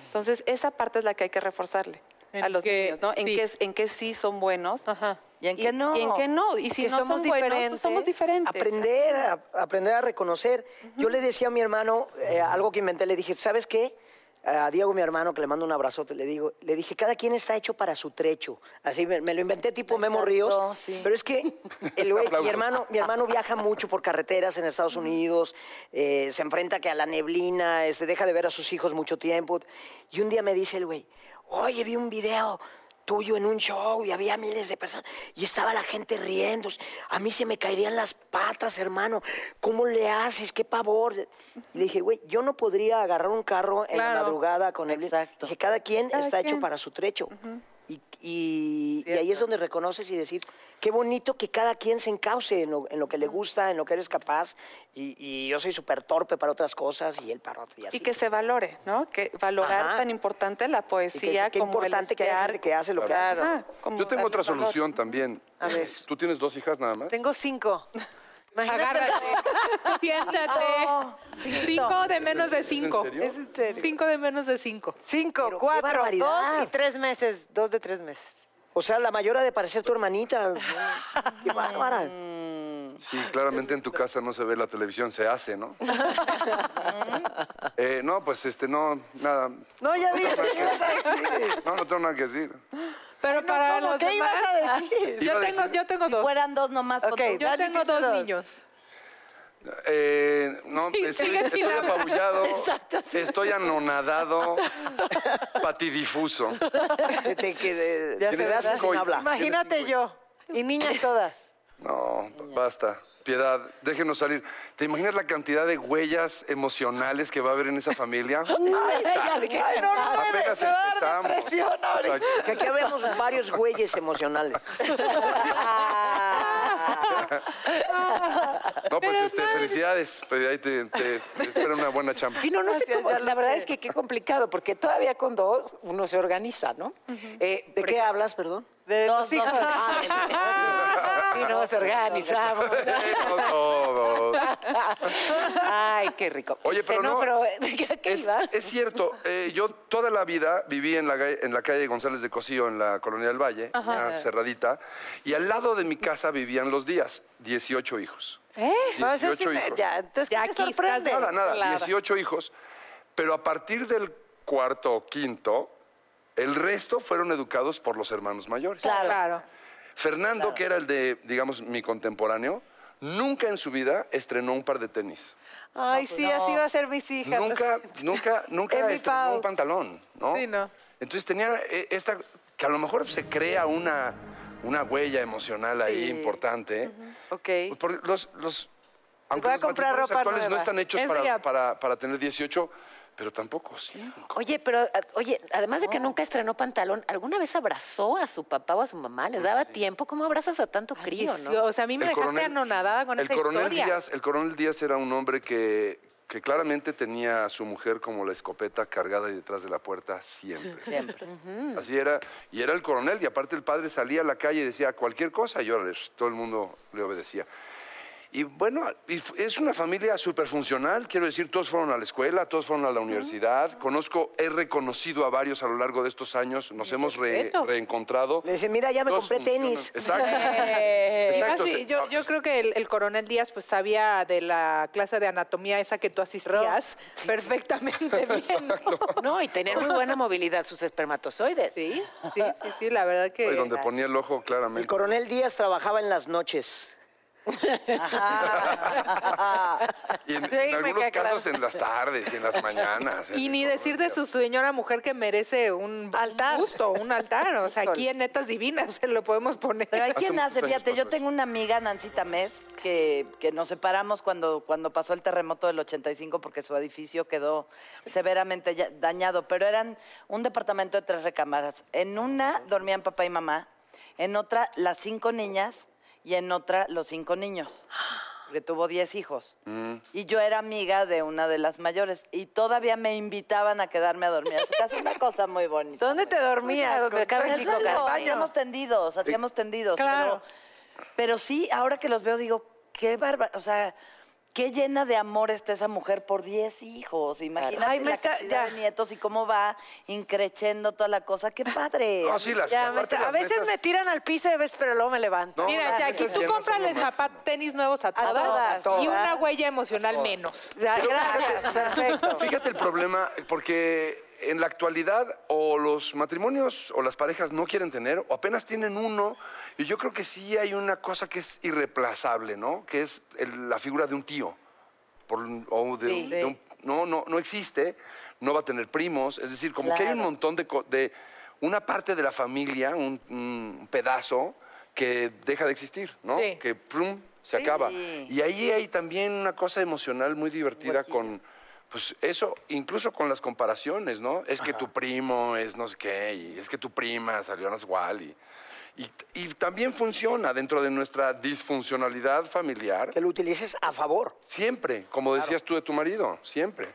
Entonces, esa parte es la que hay que reforzarle En a los que niños, ¿no? En qué, en qué sí son buenos Ajá. ¿Y en qué no? Y en qué no. Y si Que no somos buenos, pues somos diferentes. diferentes. Aprender a, aprender a reconocer. Yo le decía a mi hermano eh, algo que inventé, le dije, ¿sabes qué? A Diego, mi hermano, que le mando un abrazote, le digo, le dije, cada quien está hecho para su trecho. Así me, me lo inventé tipo Memo Ríos. sí. Pero es que el güey- mi, hermano, mi hermano viaja mucho por carreteras en Estados Unidos, eh, se enfrenta que a la neblina, este, deja de ver a sus hijos mucho tiempo. Y un día me dice el güey, oye, vi un video tuyo en un show y había miles de personas y estaba la gente riendo. A mí se me caerían las patas, hermano. ¿Cómo le haces? ¡Qué pavor! Le dije, güey, yo no podría agarrar un carro en la madrugada con él. Exacto. Que cada quien Cada está hecho para su trecho. Y, y- y ahí es donde reconoces y decir, qué bonito que cada quien se encauce en lo, en lo que le gusta, en lo que eres capaz. Y, y yo soy súper torpe para otras cosas y él para otras. Y, así. Y que se valore, ¿no? Que valorar Ajá. tan importante la Y que poesía es- qué como importante el que haya gente que hace lo que hace. Como Yo tengo otra valor. solución también. A ver. ¿Tú tienes dos hijas nada más? Tengo cinco. Imagínate. Agárrate. Siéntate. Cinco de menos de ¿Es en cinco. serio? Es en serio. Cinco de menos de cinco. Cinco, Pero cuatro, dos y tres meses. Dos de tres meses. O sea, la mayor ha de parecer tu hermanita. Qué bárbara. Sí, claramente en tu casa no se ve la televisión, se hace, ¿no? Eh, no, pues este, no, nada. No, ya dije, ¿qué ibas a decir? No, no tengo nada que decir. Pero para ¿cómo? los ¿Qué demás, ibas a decir? Iba yo tengo, decir- yo tengo dos. Fueran dos nomás. Ok, con tu- Yo Dani tengo dos dos. niños. Eh, no, Sí, estoy, estoy apabullado, estoy anonadado, patidifuso. Se te quede, Ya ¿verdad? sin habla. Imagínate yo. Y niñas todas. No, basta. Piedad, déjenos salir. ¿Te imaginas la cantidad de huellas emocionales que va a haber en esa familia? Ay, no, no me Apenas me va a dar empezamos. depresión ahorita. Exacto. Que aquí vemos varios güeyes emocionales. No, pues Pero este, no- felicidades. Pues ahí te, te- te espera una buena chamba. Sí, no, no sé Gracias, cómo. ya lo La verdad sé. es que qué complicado, porque todavía con dos uno se organiza, ¿no? Eh, ¿De qué hablas, perdón? De Dos, los hijos. dos. sí, nos organizamos. No todos. Ay, qué rico. Oye, Este, pero no, pero ¿de qué, qué Es, iba? es cierto, eh, yo toda la vida viví en la, en la calle González de Cosío, en la Colonia del Valle, una cerradita, y al lado de mi casa vivían los días, 18 hijos. ¿Eh? No, eso sí 18 me- hijos. ya, entonces, Ya ¿qué te aquí estás sorprende? Nada, nada, Claro. 18 hijos. Pero a partir del cuarto o quinto, el resto fueron educados por los hermanos mayores. Claro. Claro. Fernando, que era el de, digamos, mi contemporáneo, nunca en su vida estrenó un par de tenis. Ay, sí, así va a ser mis hijas. Nunca, nunca, nunca estrenó un pantalón, ¿no? Sí, no. Entonces tenía eh, esta, que a lo mejor se crea una, una huella emocional ahí Sí. importante. Ok. Porque los, los, aunque voy a los comprar ropa actuales no están hechos para, para, para tener 18, pero tampoco sí. Oye, pero, a- oye, además de que nunca estrenó pantalón, ¿alguna vez abrazó a su papá o a su mamá? ¿Les daba tiempo? ¿Cómo abrazas a tanto crío, Ay, no? O sea, a mí me dejaste anonadada con el esa coronel historia. Díaz, el coronel Díaz era un hombre que, que claramente tenía a su mujer como la escopeta cargada y detrás de la puerta siempre. Siempre. Así era, y era el coronel, y aparte el padre salía a la calle y decía cualquier cosa, y órale, todo el mundo le obedecía. Y bueno, es una familia súper funcional, quiero decir, todos fueron a la escuela, todos fueron a la universidad, conozco, he reconocido a varios a lo largo de estos años, nos hemos re- reencontrado. Le dice, mira, ya me Todos compré tenis. Exacto. Eh, Exacto, ah, sí, yo, yo creo que el, el coronel Díaz pues sabía de la clase de anatomía esa que tú asistías perfectamente bien. ¿no? No, y tener muy buena movilidad sus espermatozoides. Sí, sí, sí, sí, la verdad que... Donde ponía el ojo El claramente. coronel Díaz trabajaba en las noches. Y en, Sí, en me algunos claro. casos en las tardes y en las mañanas. Y ni decir de su señora mujer que merece un Altar. busto, un altar. O sea, aquí en Netas Divinas se lo podemos poner. Pero hay Hace quien hace, fíjate, yo tengo una amiga, Nancy Tamés, que, que nos separamos cuando, cuando pasó el terremoto del 85 porque su edificio quedó severamente dañado, pero eran un departamento de tres recámaras. En una dormían papá y mamá, en otra las cinco niñas y en otra los cinco niños. que tuvo 10 hijos. Mm. Y yo era amiga de una de las mayores. Y todavía me invitaban a quedarme a dormir a su casa. Una cosa muy bonita. ¿Dónde te dormías? Carbaño. hacíamos tendidos, hacíamos tendidos. Claro. Pero, pero sí, ahora que los veo, digo, qué bárbaro. O sea, qué llena de amor está esa mujer por 10 hijos. Imagínate Ay, me la está- cantidad ya. de nietos y cómo va increchendo toda la cosa. Qué padre. No, sí, las, Ya, a veces mesas- me tiran al piso y ves, pero luego me levanto. No, Mira, Jackie, tú cómprale lo máximo. zapat tenis nuevos a todas, todas, y todas. una huella emocional menos. Ya, gracias, perfecto. Fíjate el problema, porque en la actualidad o los matrimonios o las parejas no quieren tener o apenas tienen uno. Y yo creo que sí hay una cosa que es irreemplazable, ¿no? Que es el- la figura de un tío. Por o de, Sí. un- de un- no, no, no existe, no va a tener primos. Es decir, como que hay un montón de, de una parte de la familia, un, un pedazo que deja de existir, ¿no? Sí. Que plum, se Sí. acaba. Y ahí hay también una cosa emocional muy divertida con, pues eso, incluso con las comparaciones, ¿no? Es que tu primo es no sé qué, y es que tu prima salió sé cuál, y, y, y también funciona dentro de nuestra disfuncionalidad familiar, Que lo utilices a favor. siempre, como decías tú de tu marido, siempre.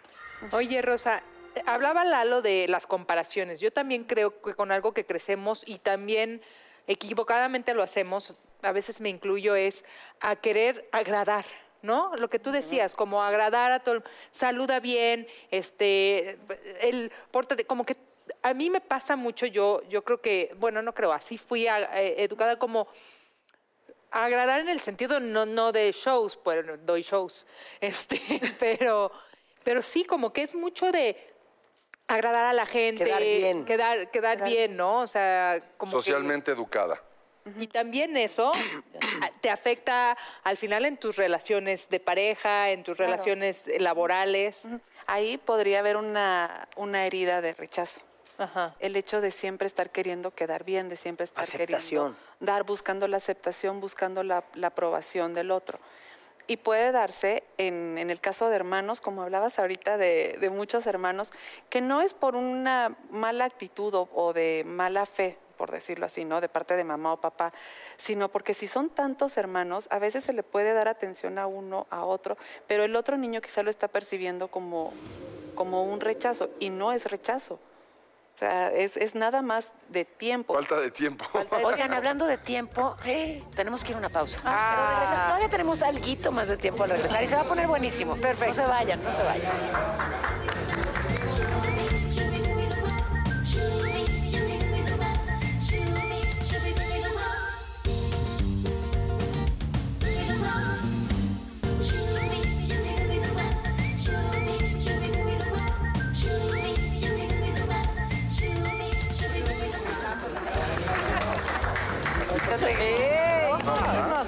Oye, Rosa, hablaba Lalo de las comparaciones. Yo también creo que con algo que crecemos y también equivocadamente lo hacemos, a veces me incluyo, es a querer agradar. ¿No? Lo que tú decías, como agradar a todo, el- saluda bien, este, el pórtate, como que a mí me pasa mucho, yo, yo creo que, bueno, no creo, así fui a- eh, educada como agradar en el sentido no, no de shows, pues doy shows, este, pero, pero sí, como que es mucho de agradar a la gente, Quedar bien. quedar, quedar bien, ¿no? O sea, como que- Socialmente educada. y también eso te afecta al final en tus relaciones de pareja, en tus relaciones laborales. Ahí podría haber una, una herida de rechazo. Ajá. El hecho de siempre estar queriendo quedar bien, de siempre estar Aceptación. queriendo dar, buscando la aceptación, buscando la, la aprobación del otro. Y puede darse en, en el caso de hermanos, como hablabas ahorita de, de muchos hermanos, que no es por una mala actitud o, o de mala fe, por decirlo así, ¿no? De parte de mamá o papá, sino porque si son tantos hermanos, a veces se le puede dar atención a uno, a otro, pero el otro niño quizá lo está percibiendo como, como un rechazo, y no es rechazo. O sea, es, es nada más de tiempo. Falta de tiempo. Oigan, hablando de tiempo, eh, tenemos que ir a una pausa. Ah. Pero regresamos. Todavía tenemos algo más de tiempo al regresar y se va a poner buenísimo. Perfecto. No se vayan, no se vayan.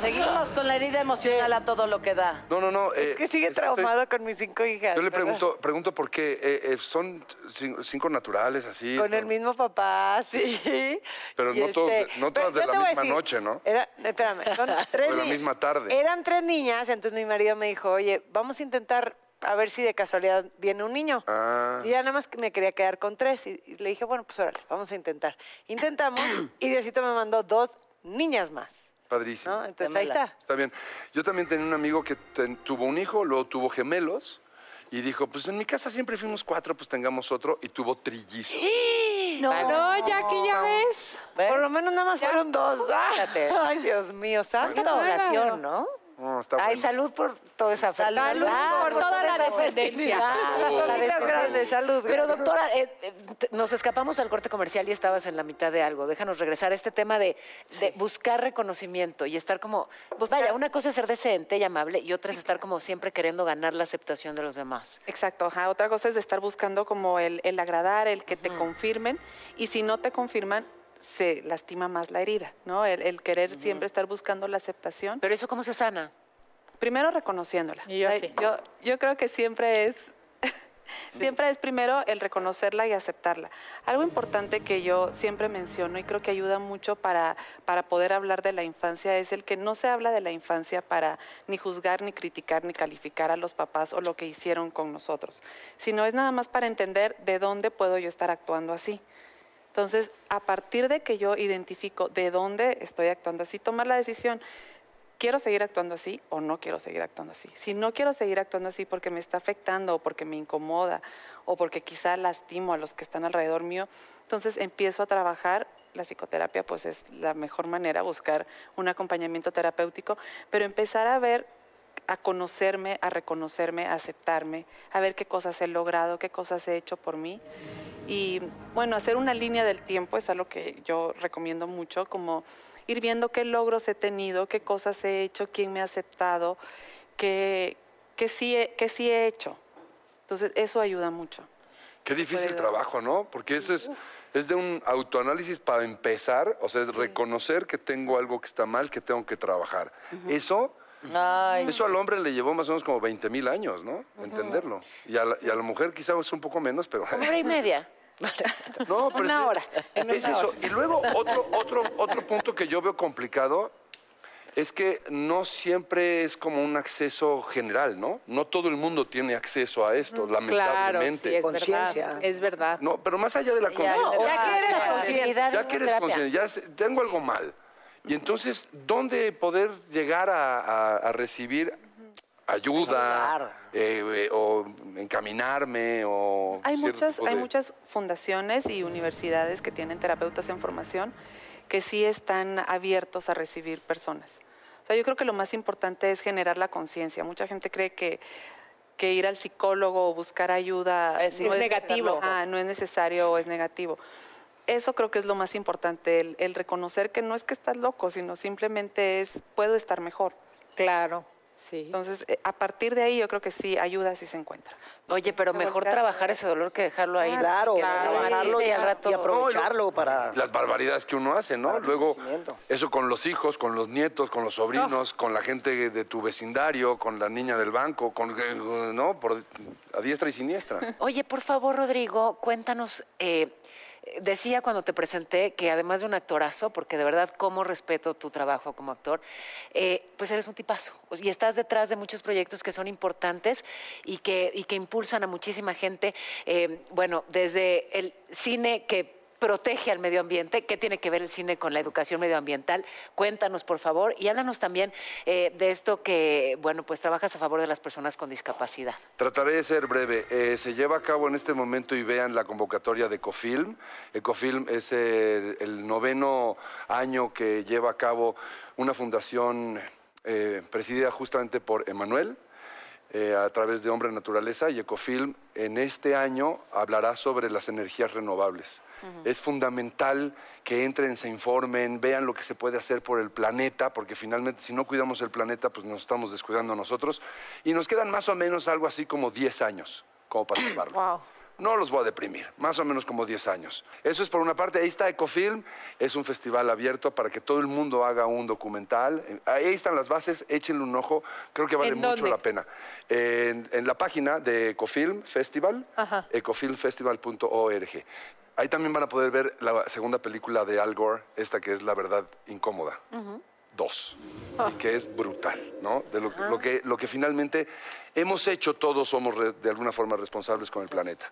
Seguimos, con la herida emocional a todo lo que da. No, no, no. eh, Que sigue estoy- traumado con mis cinco hijas. Yo le ¿verdad? pregunto, pregunto por qué. eh, eh, son cin- cinco naturales así. Con el ¿no? mismo papá, sí. Pero Y no todos de- no todas pero de yo la te voy a misma noche, ¿no? Era, espérame, son tres de la ni- misma tarde. Eran tres niñas, entonces mi marido me dijo, oye, vamos a intentar a ver si de casualidad viene un niño. Ah. Y ya nada más que me quería quedar con tres. Y, y le dije, bueno, pues órale, vamos a intentar. Intentamos y Diosito me mandó dos niñas más. Padrísimo. ¿no? Entonces ahí está. Está bien. Yo también tenía un amigo que ten- tuvo un hijo, luego tuvo gemelos y dijo, pues en mi casa siempre fuimos cuatro, pues tengamos otro y tuvo trillizos. No, No, Jackie, ya ves. Por lo menos nada más fueron dos. ¡Ah! Ay, Dios mío, santo. Qué población, ¿no? No, está Ay, bueno. salud por toda esa Salud fertilidad. por toda la. Oh. Grandes, salud. Pero doctora, eh, eh, nos escapamos al corte comercial y estabas en la mitad de algo. Déjanos regresar a este tema de, de buscar reconocimiento y estar como, pues vaya, una cosa es ser decente y amable y otra es estar como siempre queriendo ganar la aceptación de los demás. Exacto, ajá. Otra cosa es estar buscando como el, el agradar, el que te confirmen, y si no te confirman, se lastima más la herida, ¿no? El, el querer siempre estar buscando la aceptación. Pero eso cómo se sana? Primero reconociéndola. Y yo Ay, sí. yo, yo creo que siempre es, siempre es primero el reconocerla y aceptarla. Algo importante que yo siempre menciono y creo que ayuda mucho para, para poder hablar de la infancia es el que no se habla de la infancia para ni juzgar, ni criticar, ni calificar a los papás o lo que hicieron con nosotros, sino es nada más para entender de dónde puedo yo estar actuando así. Entonces, a partir de que yo identifico de dónde estoy actuando así, tomar la decisión, quiero seguir actuando así o no quiero seguir actuando así. Si no quiero seguir actuando así porque me está afectando o porque me incomoda o porque quizá lastimo a los que están alrededor mío, entonces empiezo a trabajar. La psicoterapia pues es la mejor manera, buscar un acompañamiento terapéutico, pero empezar a ver a conocerme, a reconocerme, a aceptarme, a ver qué cosas he logrado, qué cosas he hecho por mí. Y bueno, hacer una línea del tiempo es algo que yo recomiendo mucho, como ir viendo qué logros he tenido, qué cosas he hecho, quién me ha aceptado, qué, qué, sí, he, qué sí he hecho. Entonces, eso ayuda mucho. Qué difícil trabajo, ¿no? Porque eso es, es de un autoanálisis para empezar, o sea, es reconocer que tengo algo que está mal, que tengo que trabajar. Eso, Ay, eso al hombre le llevó más o menos como 20 mil años, ¿no? Entenderlo. Y a, la, y a la mujer quizás un poco menos, pero... Una hora y media. No, pero Una hora, en Es una eso. hora. Y luego otro, otro, otro punto que yo veo complicado es que no siempre es como un acceso general, ¿no? No todo el mundo tiene acceso a esto, Claro, lamentablemente. sí, es Conciencia. verdad. Es verdad. No, pero más allá de la conciencia. ya que eres consciente. Ya que eres consciente, ya sé- tengo algo mal. Y entonces, ¿dónde poder llegar a, a- a recibir ayuda eh, eh, o encaminarme o Hay muchas, hay muchas fundaciones y universidades que tienen terapeutas en formación que sí están abiertos a recibir personas. O sea, yo creo que lo más importante es generar la conciencia. Mucha gente cree que, que ir al psicólogo o buscar ayuda Es no negativo. necesario- Ajá, no es necesario o es negativo. Eso creo que es lo más importante, el, el reconocer que no es que estás loco, sino simplemente es, puedo estar mejor. Claro, sí. Entonces, eh, a partir de ahí yo creo que sí ayuda si se encuentra. Oye, pero mejor trabajar ese dolor que dejarlo ahí. Claro, trabajarlo y, y al rato. y aprovecharlo para... las barbaridades que uno hace, ¿no? Luego, eso con los hijos, con los nietos, con los sobrinos, con la gente de tu vecindario, con la niña del banco, con, eh, ¿no? Por, a diestra y siniestra. Oye, por favor, Rodrigo, cuéntanos. eh, decía cuando te presenté que además de un actorazo, porque de verdad como respeto tu trabajo como actor, eh, pues eres un tipazo. Y estás detrás de muchos proyectos que son importantes y que, y que impulsan a muchísima gente. eh, bueno, desde el cine que protege al medio ambiente. ¿Qué tiene que ver el cine con la educación medioambiental? Cuéntanos, por favor, y háblanos también eh, de esto que, bueno, pues trabajas a favor de las personas con discapacidad. Trataré de ser breve. Eh, se lleva a cabo en este momento y vean la convocatoria de Ecofilm. Ecofilm es el, noveno año que lleva a cabo una fundación eh, presidida justamente por Emanuel. Eh, a través de Hombre Naturaleza y Ecofilm en este año hablará sobre las energías renovables. Es fundamental que entren, se informen, vean lo que se puede hacer por el planeta, porque finalmente si no cuidamos el planeta, pues nos estamos descuidando nosotros. Y nos quedan más o menos algo así como 10 años como para salvarlo. Wow. No los voy a deprimir, más o menos como 10 años. Eso es por una parte, ahí está Ecofilm, es un festival abierto para que todo el mundo haga un documental. Ahí están las bases, échenle un ojo, creo que vale ¿En mucho la pena. En, en la página de Ecofilm Festival, Ajá. ecofilmfestival.org. Ahí también van a poder ver la segunda película de Al Gore, esta que es La Verdad Incómoda. Dos. Y que es brutal, ¿no? De lo, lo que, lo que finalmente hemos hecho todos somos re- de alguna forma responsables con el planeta.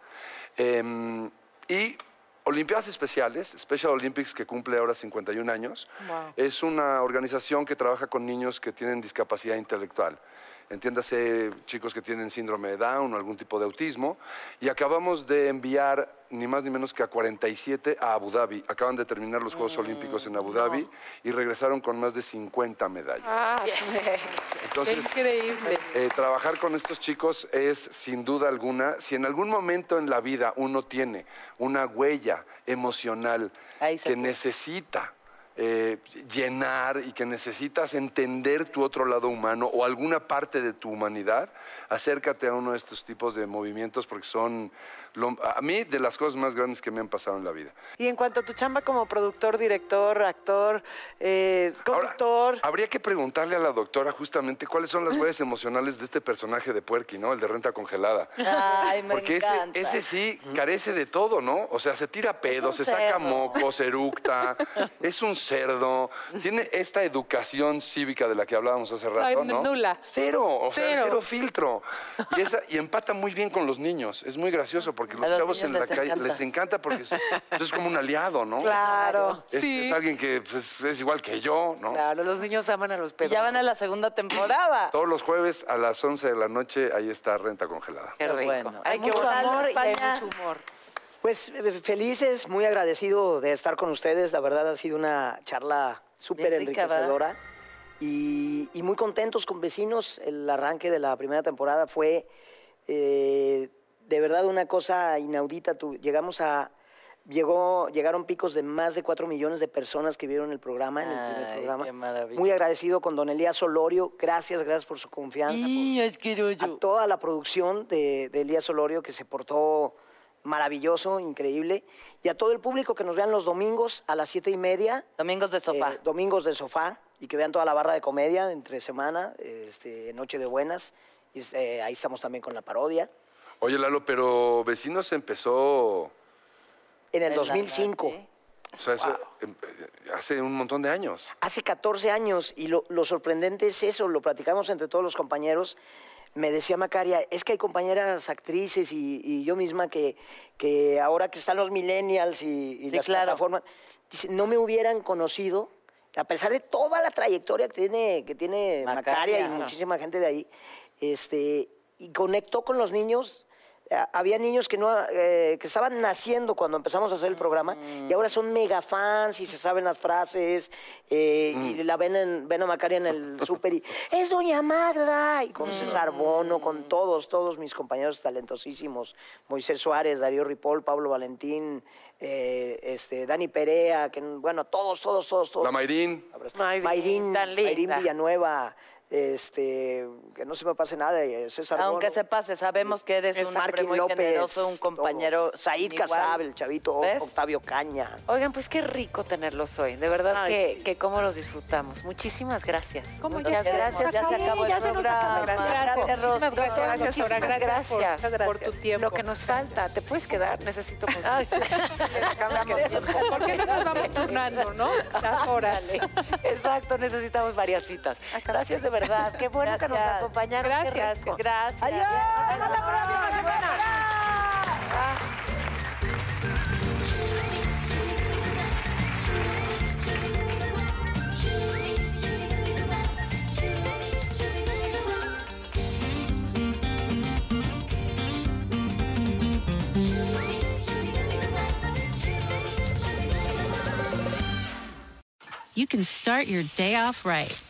Em, y Olimpiadas Especiales, Special Olympics, que cumple ahora 51 años, Wow. es una organización que trabaja con niños que tienen discapacidad intelectual. Entiéndase, chicos que tienen síndrome de Down o algún tipo de autismo. Y acabamos de enviar ni más ni menos que a 47 a Abu Dhabi. Acaban de terminar los Juegos Olímpicos en Abu Dhabi y regresaron con más de 50 medallas. Ah, qué Entonces, increíble. eh, trabajar con estos chicos es, sin duda alguna, si en algún momento en la vida uno tiene una huella emocional que necesita eh, llenar y que necesitas entender tu otro lado humano o alguna parte de tu humanidad, acércate a uno de estos tipos de movimientos porque son, lo- a mí, de las cosas más grandes que me han pasado en la vida. Y en cuanto a tu chamba como productor, director, actor, eh, Ahora, conductor, habría que preguntarle a la doctora justamente cuáles son las huellas emocionales de este personaje de Puerky, ¿no? El de renta congelada. Ay, me Porque ese, encanta. ese sí carece de todo, ¿no? O sea, se tira pedos, se un saca cerdo. mocos, eructa. es un cerdo. Tiene esta educación cívica de la que hablábamos hace Soy rato, ¿no? nula. Cero, o sea, Cero. cero, filtro. Y, esa, y empata muy bien con los niños. Es muy gracioso porque los, A los chavos en la les calle encanta. les encanta porque es, es como un aliado, ¿no? Claro. Es, Sí. es alguien que pues, es, es igual que yo, ¿no? Claro, los niños aman a los Y pedos. ya van a la segunda temporada. Todos los jueves a las 11 de la noche ahí está Renta Congelada. Qué rico. Bueno. Hay Ay, qué mucho amor y hay mucho humor. Pues eh, felices, muy agradecido de estar con ustedes. La verdad ha sido una charla súper enriquecedora. Y, y muy contentos con vecinos. El arranque de la primera temporada fue eh, de verdad una cosa inaudita. Tu- llegamos a. Llegó, llegaron picos de más de 4 millones de personas que vieron el programa, en el primer programa. qué maravilla. Muy agradecido con don Elías Olorio. Gracias, gracias por su confianza. por- a toda la producción de, de Elías Olorio que se portó maravilloso, increíble, y a todo el público que nos vean los domingos a las siete y media. Domingos de sofá. eh, domingos de sofá, y que vean toda la barra de comedia entre semana, este, Noche de Buenas. y, eh, ahí estamos también con la parodia. Oye, Lalo, pero Vecinos empezó, En el En la- 2005. sí. o sea, eso, em- hace un montón de años. Hace 14 años, y lo, lo sorprendente es eso, lo platicamos entre todos los compañeros. Me decía Macaria, es que hay compañeras actrices y, y yo misma que, que ahora que están los millennials y, y Sí, las claro. plataformas, dice, no me hubieran conocido, a pesar de toda la trayectoria que tiene, que tiene Macaria. Macaria, y muchísima gente de ahí, este, y conectó con los niños. Había niños que no eh, que estaban naciendo cuando empezamos a hacer el programa Mm. y ahora son mega fans y se saben las frases eh, Mm. y la ven en, ven a Macaria en el súper y es Doña Magda y con César Bono, Mm. con todos, todos mis compañeros talentosísimos, Moisés Suárez, Darío Ripoll, Pablo Valentín, eh, este, Dani Perea, que bueno, todos, todos, todos, todos. La Mayrín. Mayrín, Mayrín. Mayrín Villanueva, este, que no se me pase nada, César Aunque Bono. se pase, sabemos que eres un hombre muy López, generoso, un compañero. Said. Casab, el chavito, ¿Ves? Octavio Caña. Oigan, pues qué rico tenerlos hoy. De verdad Ay, que, sí. que cómo los disfrutamos. Muchísimas gracias. ¿Cómo Muchas gracias. Ya se acabó el programa. Gracias, Rosy. gracias, Gracias, muchísimas gracias, por, por tu tiempo. Lo que nos falta, ¿te puedes quedar? Necesito música. Ay, sí. ¿Por qué no nos vamos turnando, no? Las horas. Exacto, necesitamos varias citas. Gracias de verdad. Qué bueno que nos acompañaron. Gracias. rico. Gracias. ¡Adiós! Hasta la próxima semana. you can start your day off right.